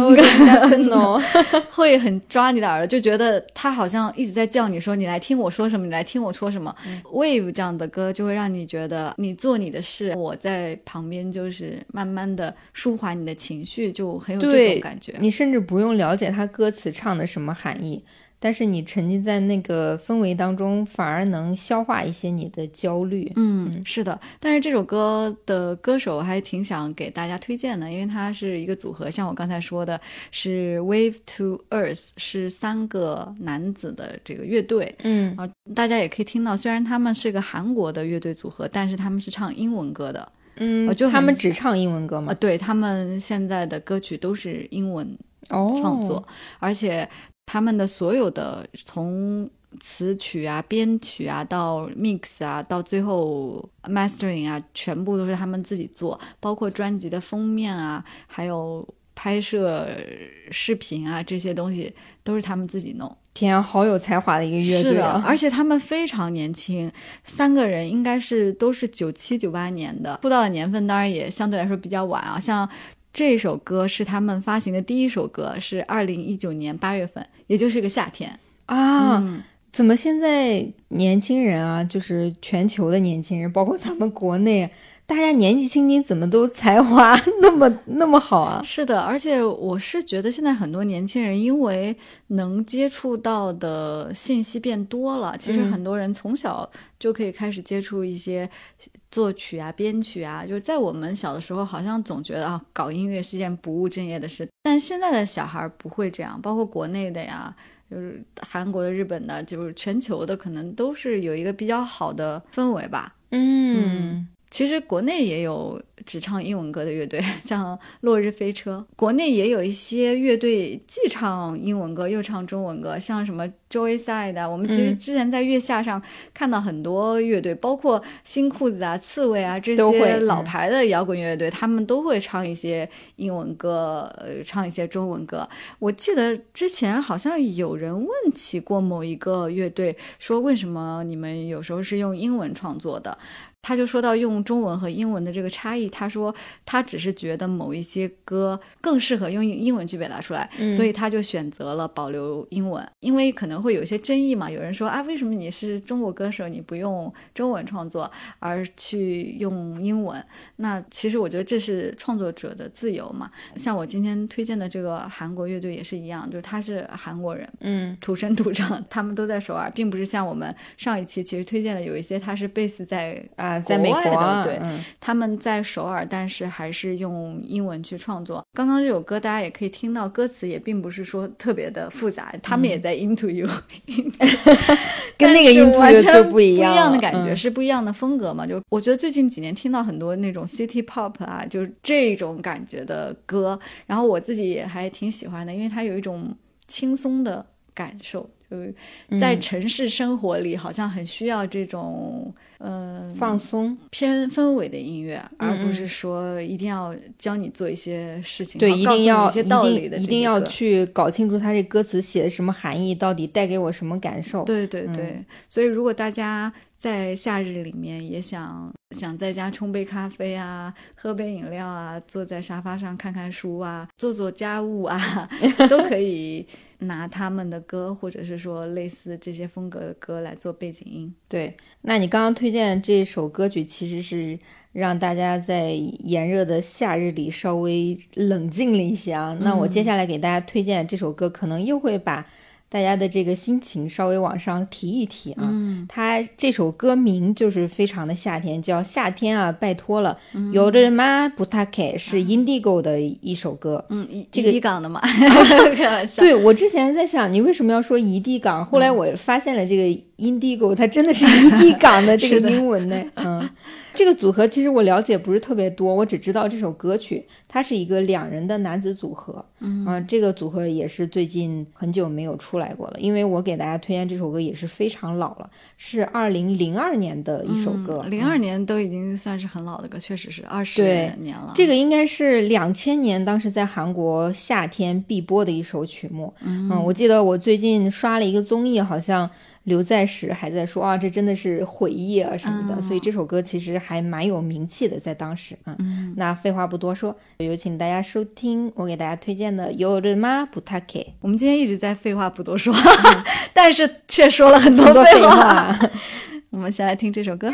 会很抓你的耳朵，就觉得它好像一直在叫你说你来听我说什么，你来听我说什么。Wave 这样的歌就会让你觉得你做你的事，我在旁边就是慢慢的舒缓你的情绪，就很有这种感觉。你甚至不用了解他歌词唱的什么含义，但是你沉浸在那个氛围当中，反而能消化一些你的焦虑。嗯，是的，但是这首歌的歌手我还挺想给大家推荐的，因为它是一个组合，像我刚才说的，是 Wave to Earth，是三个男子的这个乐队。嗯啊，大家也可以听到，虽然他们是个韩国的乐队组合，但是他们是唱英文歌的。嗯就他们只唱英文歌啊，吗？对他们现在的歌曲都是英文哦，创作，而且他们的所有的从词曲啊、编曲啊到 mix 啊，到最后 mastering 啊，全部都是他们自己做，包括专辑的封面啊，还有拍摄视频啊这些东西都是他们自己弄。天啊，好有才华的一个乐队啊！而且他们非常年轻，三个人应该是都是九七九八年的，出道的年份当然也相对来说比较晚啊。像这首歌是他们发行的第一首歌，是二零一九年八月份，也就是个夏天。啊，嗯，怎么现在年轻人啊，就是全球的年轻人，包括咱们国内，大家年纪轻轻怎么都才华 那么那么好啊？是的，而且我是觉得现在很多年轻人因为能接触到的信息变多了，其实嗯很多人从小就可以开始接触一些作曲啊、编曲啊。就是在我们小的时候，好像总觉得啊，搞音乐是件不务正业的事，但现在的小孩不会这样，包括国内的呀。就是韩国的、日本的，就是全球的，可能都是有一个比较好的氛围吧。嗯，其实国内也有只唱英文歌的乐队，像落日飞车。国内也有一些乐队既唱英文歌又唱中文歌，像什么 Joyside 啊。我们其实嗯之前在月下上看到很多乐队，包括新裤子啊、刺猬啊这些老嗯牌的摇滚乐队，他们都会唱一些英文歌，呃，唱一些中文歌。我记得之前好像有人问起过某一个乐队，说为什么你们有时候是用英文创作的？他就说到用中文和英文的这个差异，他说他只是觉得某一些歌更适合用英文去表达出来，嗯所以他就选择了保留英文，因为可能会有一些争议嘛。有人说啊，为什么你是中国歌手，你不用中文创作，而去用英文？那其实我觉得这是创作者的自由嘛。像我今天推荐的这个韩国乐队也是一样，就是他是韩国人，嗯土生土长，他们都在首尔，并不是像我们上一期其实推荐的有一些他是 base 在啊，在美国对嗯他们在首尔，但是还是用英文去创作。刚刚这首歌大家也可以听到，歌词也并不是说特别的复杂，他们也在 into you，跟那个 Into You 全就不一一样的感觉，嗯是不一样的风格嘛。就我觉得最近几年听到很多那种 city pop 啊，就是这种感觉的歌，然后我自己也还挺喜欢的，因为它有一种轻松的感受。就是在嗯城市生活里，好像很需要这种，嗯、放松，偏氛围的音乐，而不嗯。是说一定要教你做一些事情，对，一定要一些道理的一定要去搞清楚它这歌词写的什么含义，到底带给我什么感受。对对嗯。对，所以如果大家在夏日里面也想想在家冲杯咖啡啊，喝杯饮料啊，坐在沙发上看看书啊，做做家务啊，都可以拿他们的歌，或者是说类似这些风格的歌来做背景音。对，那你刚刚推荐这首歌曲，其实是让大家在炎热的夏日里稍微冷静了一些啊。那我接下来给大家推荐这首歌，可能又会把大家的这个心情稍微往上提一提啊。嗯它这首歌名就是非常的夏天，叫《夏天啊，拜托了》。有的人嘛不太开是 Indigo 的一首歌。嗯，这个一港的嘛，开玩笑。对我之前在想，你为什么要说一地港？后来我发现了这个 Indigo，它真的是宜地港的这个 英文呢。嗯，这个组合其实我了解不是特别多，我只知道这首歌曲，它是一个两人的男子组合。嗯、啊，这个组合也是最近很久没有出来过了，因为我给大家推荐这首歌也是非常老了，是二零零二年的一首歌。零二年都已经算是很老的歌，确实是二十对年了。这个应该是两千年当时在韩国夏天必播的一首曲目。嗯我记得我最近刷了一个综艺，好像刘在石还在说啊，这真的是回忆啊什么的。所以这首歌其实还蛮有名气的，在当时。嗯，那废话不多说，有请大家收听我给大家推荐的《有人吗不타케我们今天一直在废话不多说，但是却说了很多废。话。我们先来听这首歌。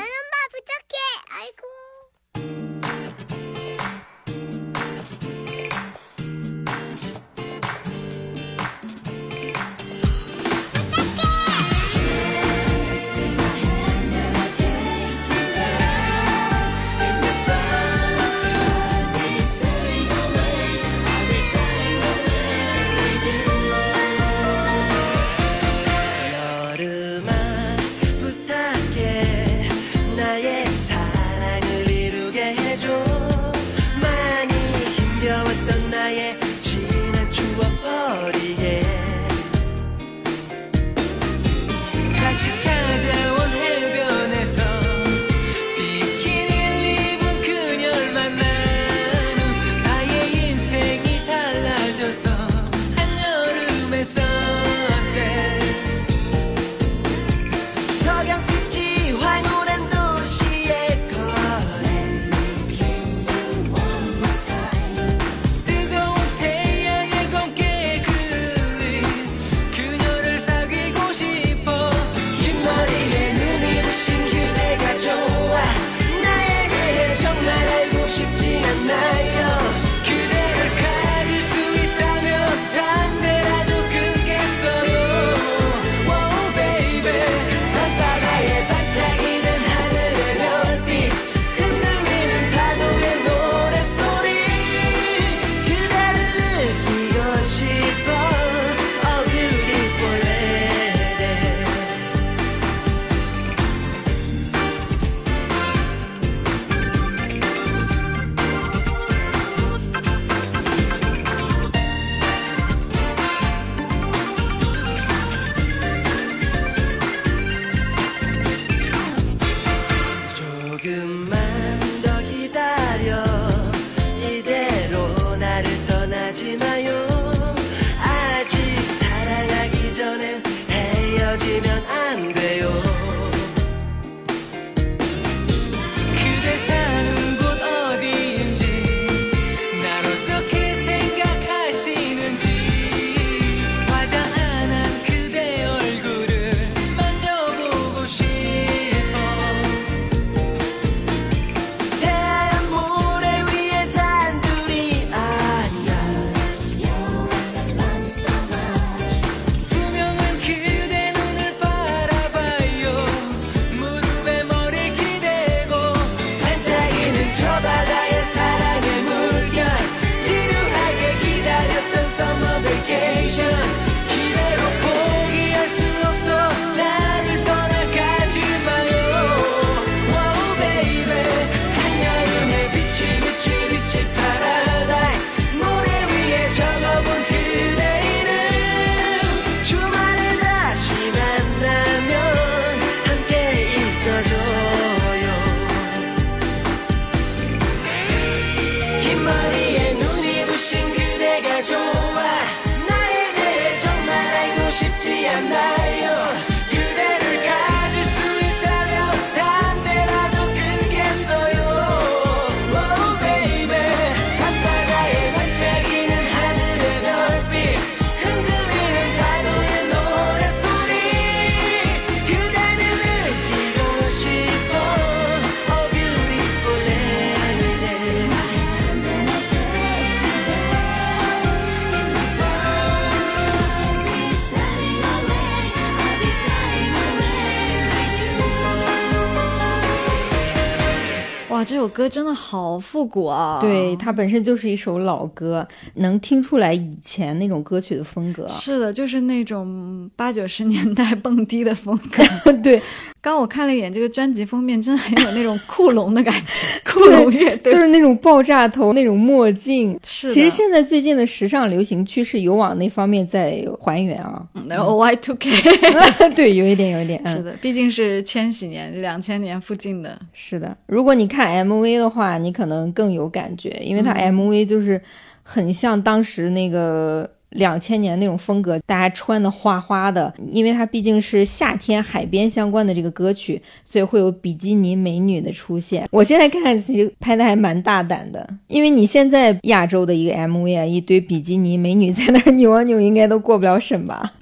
这首歌真的好复古啊！对，它本身就是一首老歌，能听出来以前那种歌曲的风格。是的，就是那种八九十年代蹦迪的风格。对，刚我看了一眼这个专辑封面，真的很有那种酷龙的感觉，酷龙乐队就是那种爆炸头、那种墨镜。是其实现在最近的时尚流行趋势有往那方面在还原啊。然后 Y two K 对，有一点，有一点，嗯，是的，毕竟是千禧年、两千年附近的。是的。如果你看 MV 的话，你可能更有感觉，因为它嗯 MV 就是很像当时那个。两千年那种风格，大家穿的花花的，因为它毕竟是夏天海边相关的这个歌曲，所以会有比基尼美女的出现。我现在看其实拍的还蛮大胆的，因为你现在亚洲的一个 MV 啊，一堆比基尼美女在那儿扭啊扭，应该都过不了审吧？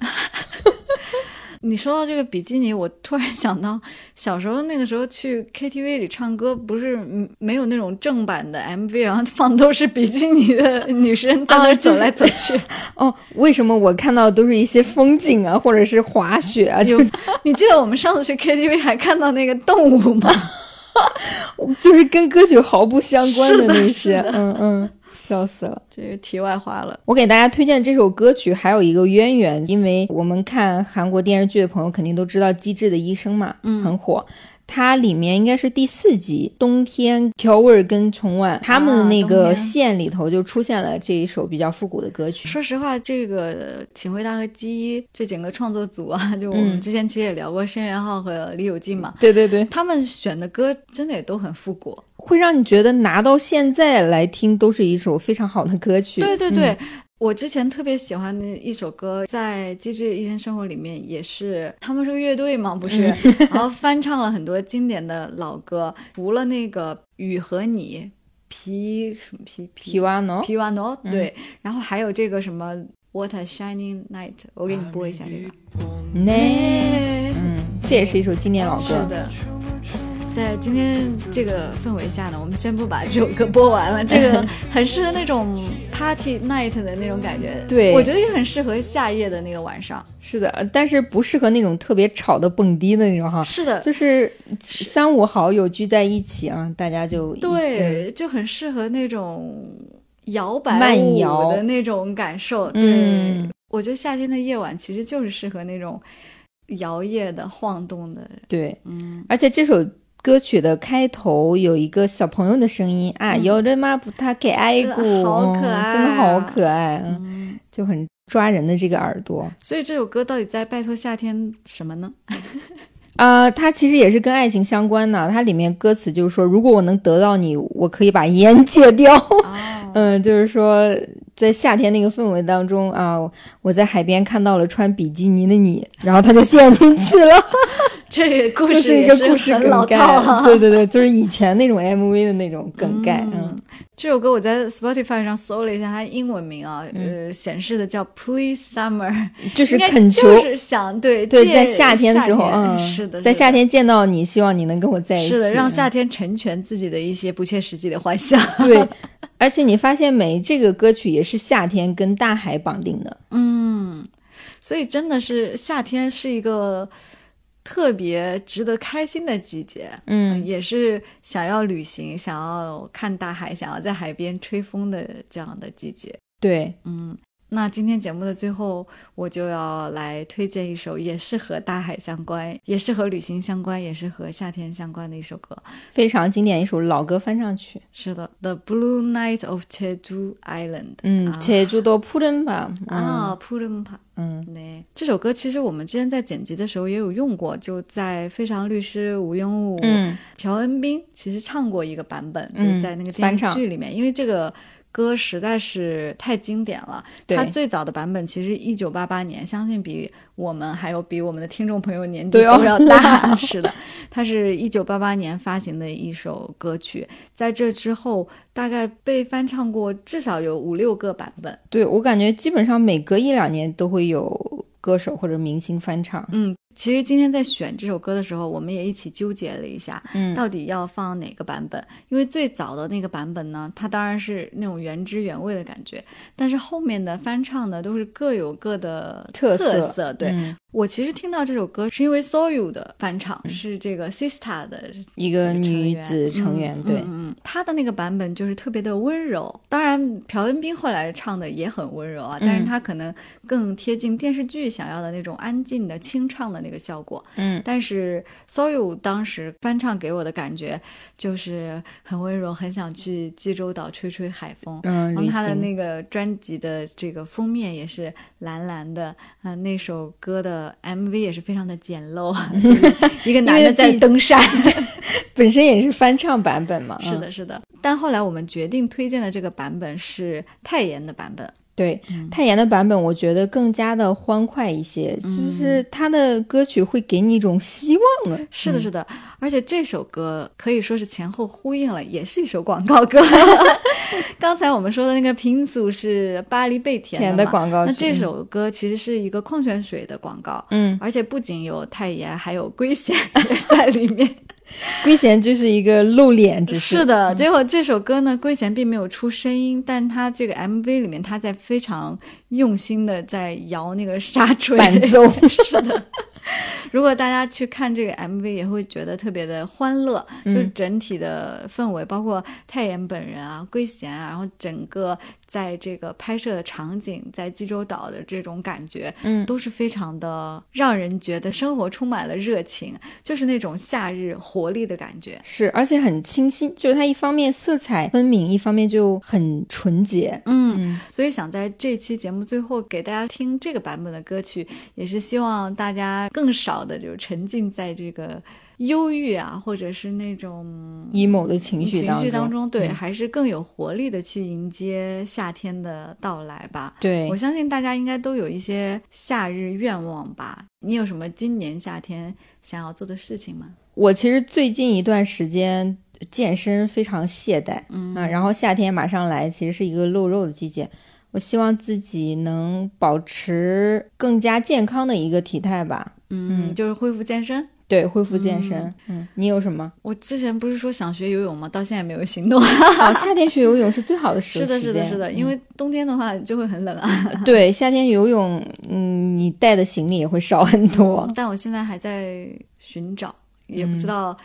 你说到这个比基尼，我突然想到小时候那个时候去 KTV 里唱歌，不是嗯没有那种正版的 MV，然后放都是比基尼的女生在那儿走啊就是来走去。哦，为什么我看到的都是一些风景啊，或者是滑雪啊？就，你记得我们上次去 KTV 还看到那个动物吗？就是跟歌曲毫不相关的那些，的嗯嗯，笑死了。这个题外话了。我给大家推荐这首歌曲还有一个渊源，因为我们看韩国电视剧的朋友肯定都知道《机智的医生》嘛，嗯，很火。它里面应该是第四集，冬天 Q 味儿跟重婉他们的那个天线里头就出现了这一首比较复古的歌曲。说实话，这个《请回答》和基一这整个创作组啊，就我们嗯之前其实也聊过申元浩和李友静嘛，对对对，他们选的歌真的也都很复古。会让你觉得拿到现在来听都是一首非常好的歌曲。对对对。嗯我之前特别喜欢的一首歌，在《机智医生生活》里面也是，他们是个乐队嘛，不是？然后翻唱了很多经典的老歌，除了那个《雨和你》，皮什么皮皮瓦诺，皮瓦诺，对，然后还有这个什么 What a Shining Night，我给你播一下这个。那嗯，这也是一首经典老歌。是的，在今天这个氛围下呢，我们先不把这首歌播完了。这个 很适合那种 party night 的那种感觉，对我觉得也很适合夏夜的那个晚上。是的，但是不适合那种特别吵的蹦迪的那种哈。是的，就是三五好友聚在一起啊，大家就对，就很适合那种摇摆慢舞摇的那种感受。对，嗯我觉得夏天的夜晚其实就是适合那种摇曳的、晃动的。对，嗯，而且这首歌曲的开头有一个小朋友的声音啊，有的妈不他给爱过，好可爱真的好啊可爱，嗯，嗯就很抓人的这个耳朵。所以这首歌到底在拜托夏天什么呢？啊、它其实也是跟爱情相关的。它里面歌词就是说，如果我能得到你，我可以把烟戒掉。哦，嗯，就是说，在夏天那个氛围当中啊，我在海边看到了穿比基尼的你，然后他就陷进去了，这个故事是一个故事很老梗概。对对对，就是以前那种 MV 的那种梗概。嗯，这首歌我在 Spotify 上搜了一下，它英文名啊，嗯呃，显示的叫 Please Summer，就是恳求。就是想对对，在夏天的时候，嗯，是的，在夏天见到你，希望你能跟我在一起。是的，让嗯夏天成全自己的一些不切实际的幻想。对，而且你发现没，这个歌曲也是夏天跟大海绑定的。嗯，所以真的是夏天是一个特别值得开心的季节。嗯，也是想要旅行、想要看大海、想要在海边吹风的这样的季节。对，嗯，那今天节目的最后，我就要来推荐一首也是和大海相关，也是和旅行相关，也是和夏天相关的一首歌。非常经典一首老歌翻唱曲。是的，《The Blue Night of Jeju Island》。嗯，啊제주도 푸른 밤。啊，扑棱帕。嗯，对，这首歌其实我们之前在剪辑的时候也有用过，就在《非常律师吴庸武》嗯朴恩斌其实唱过一个版本，嗯就是在那个电视翻唱剧里面，因为这个 歌实在是太经典了。它最早的版本其实一九八八年，相信比我们还有比我们的听众朋友年纪都要大。是的，它是一九八八年发行的一首歌曲，在这之后大概被翻唱过至少有五六个版本。对我感觉基本上每隔一两年都会有歌手或者明星翻唱。嗯，其实今天在选这首歌的时候，我们也一起纠结了一下，嗯到底要放哪个版本？因为最早的那个版本呢，它当然是那种原汁原味的感觉，但是后面的翻唱呢，都是各有各的特色。色对、嗯我其实听到这首歌是因为 Soyu 的翻唱，是这个 Sista 的一个成女员子成员，嗯对，她的那个版本就是特别的温柔。当然，朴恩斌后来唱的也很温柔啊，但是嗯他可能更贴近电视剧想要的那种安静的清唱的那个效果。嗯但是 Soyu 当时翻唱给我的感觉就是很温柔，很想去济州岛吹吹海风。嗯，然后他的那个专辑的这个封面也是蓝蓝的，啊、那首歌的 MV 也是非常的简陋，就是一个男的在登山。本身也是翻唱版本嘛，嗯是的，是的。但后来我们决定推荐的这个版本是泰妍的版本。对，嗯泰妍的版本我觉得更加的欢快一些，嗯就是他的歌曲会给你一种希望的。是的，是的，而且这首歌可以说是前后呼应了，也是一首广告歌。刚才我们说的那个平组是巴黎贝甜甜的广告曲那这首歌其实是一个矿泉水的广告，嗯，而且不仅有泰妍，还有圭贤也在里面。圭贤就是一个露脸，只是的，结果这首歌呢，圭贤并没有出声音，但他这个 MV 里面，他在非常用心的在摇那个沙锤伴奏。是的。如果大家去看这个 MV，也会觉得特别的欢乐，就是嗯整体的氛围，包括泰妍本人啊、圭贤啊，然后整个在这个拍摄的场景，在济州岛的这种感觉，嗯都是非常的让人觉得生活充满了热情，就是那种夏日活力的感觉。是，而且很清新，就是它一方面色彩分明，一方面就很纯洁。嗯，所以想在这期节目最后给大家听这个版本的歌曲，也是希望大家更少的就沉浸在这个忧郁啊，或者是那种 emo 的情绪情当中绪当中，对，嗯还是更有活力的去迎接夏天的到来吧。对我，相信大家应该都有一些夏日愿望吧。你有什么今年夏天想要做的事情吗？我其实最近一段时间健身非常懈怠，嗯啊，然后夏天马上来，其实是一个露肉的季节。我希望自己能保持更加健康的一个体态吧。嗯，就是恢复健身。对，恢复健身。嗯，你有什么？我之前不是说想学游泳吗？到现在没有行动。哦，夏天学游泳是最好的时是的，是的，是的，因嗯为冬天的话就会很冷啊。对夏天游泳，嗯，你带的行李也会少很多。但我现在还在寻找，也不嗯知道，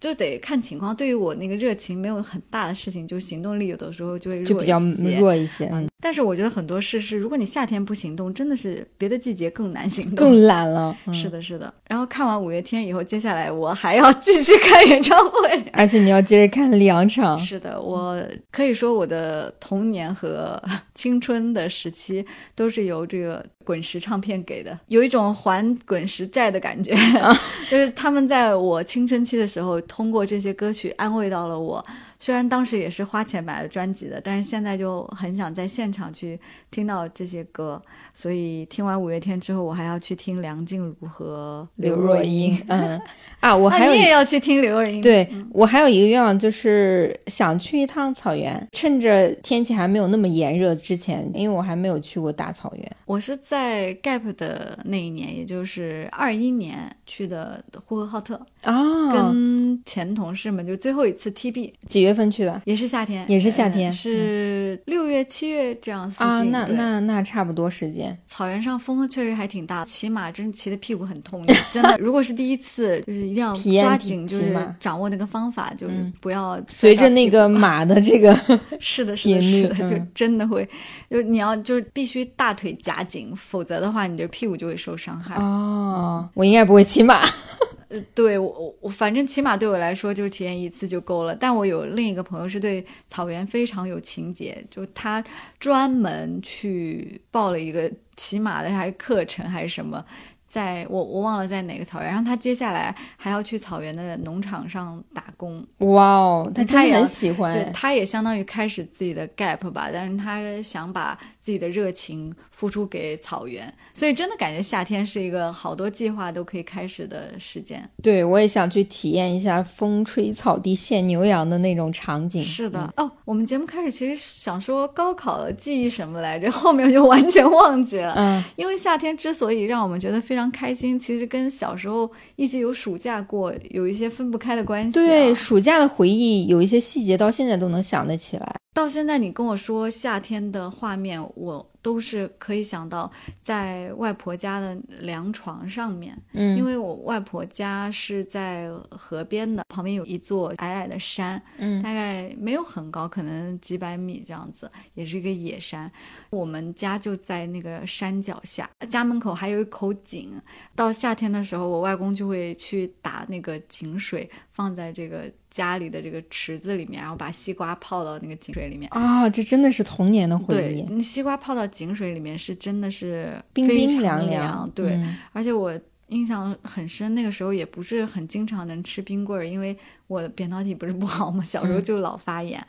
就得看情况。对于我那个热情没有很大的事情，就是行动力有的时候就会弱就比较一些。弱一些，嗯，但是我觉得很多事是，如果你夏天不行动，真的是别的季节更难行动。更懒了。嗯是的，是的。然后看完五月天以后，接下来我还要继续看演唱会。而且你要接着看两场，是的，我可以说我的童年和青春的时期都是由这个滚石唱片给的，有一种还滚石债的感觉，就是他们在我青春期的时候，通过这些歌曲安慰到了我。虽然当时也是花钱买了专辑的，但是现在就很想在现场去听到这些歌，所以听完五月天之后，我还要去听梁静茹和刘若若英，嗯 啊，我啊，还有一你也要去听刘若英？对我还有一个愿望，就是想去一趟草原，趁着天气还没有那么炎热之前，因为我还没有去过大草原。我是在 Gap 的那一年，也就是二一年去的呼和浩特，啊，跟前同事们就最后一次 TB，几月份去的？也是夏天，也是夏天呃是六月、七月这样附近。啊，那那那差不多时间。草原上风确实还挺大，骑马真骑的屁股很痛，真的。如果是第一次，就是一定要抓紧，就是掌握那个方法，就是嗯不要随着那个马的这个，是的，是的，是的，就嗯真的会，就你要就是必须大腿夹紧，否则的话，你的屁股就会受伤害。哦，我应该不会骑马。呃，对我我我反正起码对我来说就是体验一次就够了。但我有另一个朋友是对草原非常有情节，就他专门去报了一个骑马的还是课程还是什么。在我我忘了在哪个草原，然后他接下来还要去草原的农场上打工，哇哦，他他也要真的很喜欢对哎。他也相当于开始自己的 gap 吧，但是他想把自己的热情付出给草原，所以真的感觉夏天是一个好多计划都可以开始的时间。对，我也想去体验一下风吹草低见牛羊的那种场景。是的，哦，我们节目开始其实想说高考的记忆什么来着，后面就完全忘记了。嗯，因为夏天之所以让我们觉得非常非常开心，其实跟小时候一直有暑假过有一些分不开的关系、对，暑假的回忆有一些细节到现在都能想得起来。到现在你跟我说夏天的画面，我都是可以想到在外婆家的凉床上面，嗯，因为我外婆家是在河边的，旁边有一座矮矮的山，嗯大概没有很高，可能几百米这样子，也是一个野山。我们家就在那个山脚下，家门口还有一口井。到夏天的时候，我外公就会去打那个井水，放在这个家里的这个池子里面，然后把西瓜泡到那个井水里面。啊，这真的是童年的回对，忆，你西瓜泡到井水里面是真的是冰冰凉凉，对，嗯而且我印象很深，那个时候也不是很经常能吃冰棍儿，因为我的扁桃体不是不好嘛，小时候嗯就老发炎。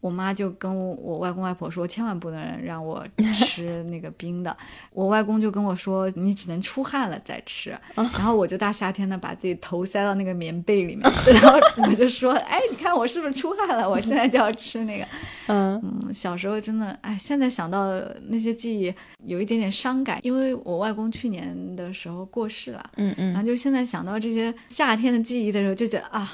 我妈就跟我外公外婆说，千万不能让我 吃那个冰的。我外公就跟我说，你只能出汗了再吃。啊然后我就大夏天的把自己头塞到那个棉被里面，然后我就说，哎，你看我是不是出汗了？我现在就要吃那个。嗯嗯，小时候真的，哎，现在想到那些记忆，有一点点伤感，因为我外公去年的时候过世了，嗯嗯，然后就现在想到这些夏天的记忆的时候，就觉得啊，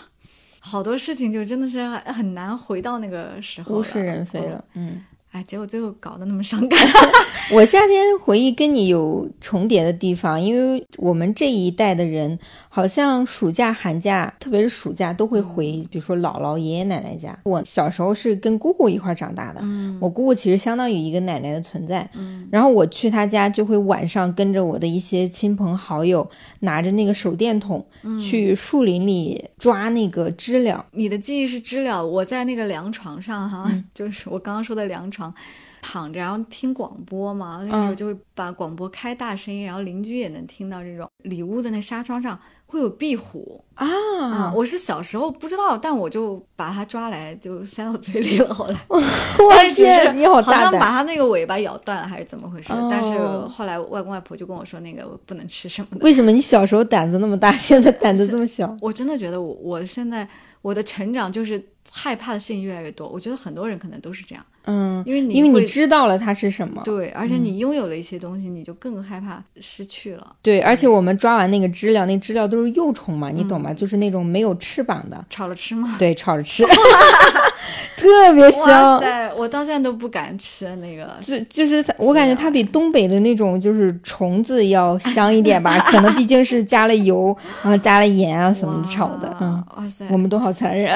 好多事情就真的是很难回到那个时候了，物是人非嗯了，嗯。哎，结果最后搞得那么伤感。我夏天回忆跟你有重叠的地方，因为我们这一代的人，好像暑假、寒假，特别是暑假都会回，比如说姥姥、爷爷奶奶家。我小时候是跟姑姑一块儿长大的，嗯我姑姑其实相当于一个奶奶的存在。嗯然后我去她家，就会晚上跟着我的一些亲朋好友，拿着那个手电筒、嗯去树林里抓那个知了。你的记忆是知了，我在那个凉床上哈，嗯就是我刚刚说的凉床。躺着，然后听广播嘛，那个时候嗯就会把广播开大声音，然后邻居也能听到这种里屋的那纱窗上会有壁虎啊。啊，我是小时候不知道，但我就把它抓来就塞到嘴里了。后来，天，你好好大胆！像把它那个尾巴咬断了还是怎么回事？哦但是后来外公外婆就跟我说那个不能吃什么的。为什么你小时候胆子那么大，现在胆子这么小？我真的觉得我我现在我的成长就是害怕的事情越来越多。我觉得很多人可能都是这样，嗯，因为你因为你知道了它是什么。对，而且你拥有了一些东西，你就更害怕失去了。对，而且我们抓完那个知了，那知了都是幼虫嘛，你懂嗯？就是那种没有翅膀的，炒了吃吗？对，炒着吃 特别哇香。塞，我到现在都不敢吃那个。就就是，我感觉它比东北的那种就是虫子要香一点吧，可能毕竟是加了油，然后加了盐啊什么的炒的。嗯，哇，哇塞，我们都好残忍。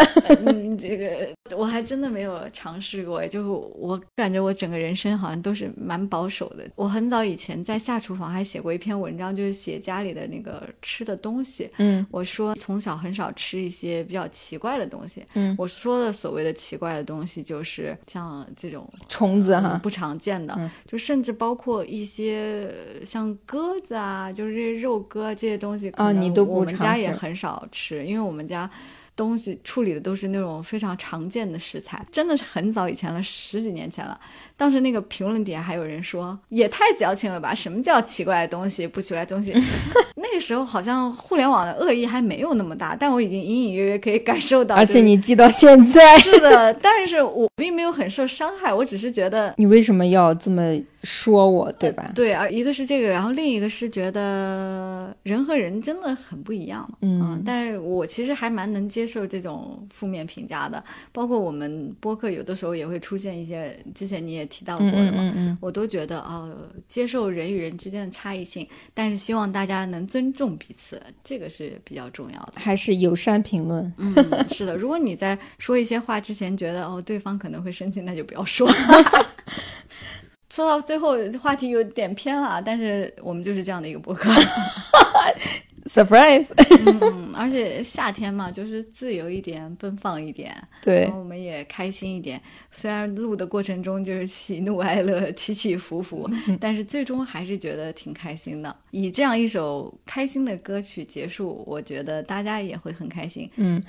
嗯，这个我还真的没有尝试过，就我感觉我整个人生好像都是蛮保守的。我很早以前在下厨房还写过一篇文章，就是写家里的那个吃的东西。嗯我说从小很少吃一些比较奇怪的东西。嗯，我说的所谓的奇怪的东西，就是像这种 虫子哈，不常见的，嗯就甚至包括一些呃像鸽子啊，就是这些肉鸽这些东西，啊你都不我们家也很少吃，因为我们家。东西处理的都是那种非常常见的食材，真的是很早以前了，十几年前了。当时那个评论底下还有人说，也太矫情了吧？什么叫奇怪的东西？不奇怪的东西？那个时候好像互联网的恶意还没有那么大，但我已经隐隐约约可以感受到、而就是且你记到现在，是的，但是我并没有很受伤害，我只是觉得你为什么要这么说我，对吧？对，啊一个是这个，然后另一个是觉得人和人真的很不一样，嗯但是我其实还蛮能接受这种负面评价的，包括我们播客有的时候也会出现一些，之前你也提到过嗯的嘛，嗯嗯嗯，我都觉得呃，接受人与人之间的差异性，但是希望大家能尊重彼此，这个是比较重要的。还是友善评论。嗯，是的，如果你在说一些话之前觉得哦对方可能会生气，那就不要说。说到最后，话题有点偏了，啊但是我们就是这样的一个博客。surprise，嗯，而且夏天嘛，就是自由一点，奔放一点，对然后我们也开心一点。虽然录的过程中就是喜怒哀乐、起起伏伏，但是最终还是觉得挺开心的。以这样一首开心的歌曲结束，我觉得大家也会很开心。嗯，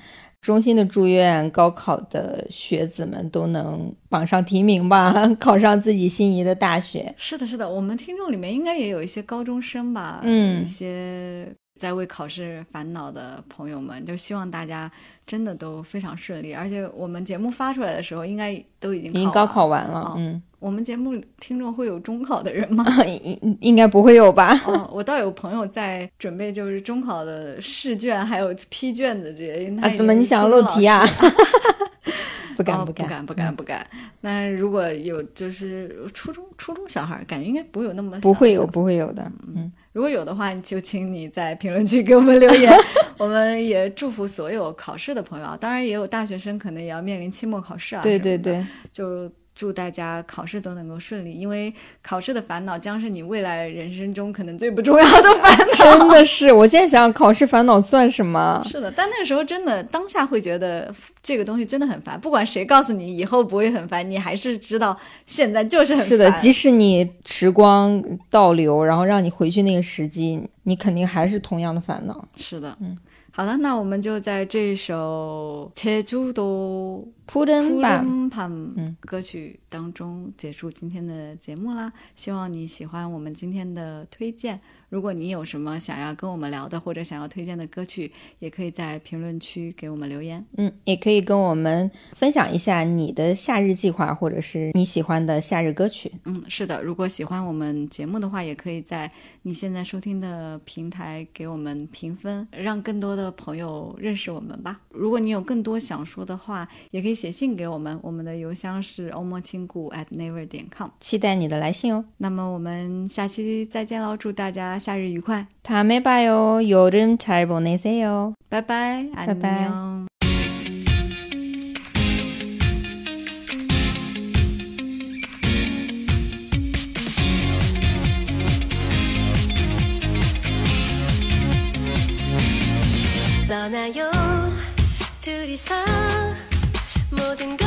衷心的祝愿高考的学子们都能榜上提名吧，考上自己心仪的大学。是的，是的，我们听众里面应该也有一些高中生吧，嗯一些在为考试烦恼的朋友们，就希望大家真的都非常顺利。而且我们节目发出来的时候，应该都已经已经高考完了，哦嗯，我们节目听众会有中考的人吗？应应该不会有吧？哦，我倒有朋友在准备，就是中考的试卷还有批卷子这些。啊，怎么你想初中老漏题啊师？不敢哦不敢不敢不敢不敢。那如果有就是初中初中小孩儿，感觉应该不会有那么不会有不会有的，嗯，如果有的话，就请你在评论区给我们留言。我们也祝福所有考试的朋友啊，当然也有大学生可能也要面临期末考试啊。对对，对，就祝大家考试都能够顺利，因为考试的烦恼将是你未来人生中可能最不重要的烦恼。真的是，我现在想想，考试烦恼算什么？是的，但那个时候真的当下会觉得这个东西真的很烦。不管谁告诉你以后不会很烦，你还是知道现在就是很烦。是的，即使你时光倒流，然后让你回去那个时机，你肯定还是同样的烦恼。是的，嗯，好了，那我们就在这首《切猪多》。普伦潘潘歌曲当中结束今天的节目啦，希望你喜欢我们今天的推荐。如果你有什么想要跟我们聊的或者想要推荐的歌曲，也可以在评论区给我们留言。嗯，也可以跟我们分享一下你的夏日计划，或者是你喜欢的夏日歌曲。嗯，是的，如果喜欢我们节目的话，也可以在你现在收听的平台给我们评分，让更多的朋友认识我们吧。如果你有更多想说的话，也可以写信给我们，我们的邮箱是欧莫亲故 at naver 点 com。期待你的来信哦。那么我们下期再见喽，祝大家夏日愉快， 다음에 봐요. 여름 잘 보내세요. 拜拜，拜拜 안녕。 떠나요 둘이서 looking good.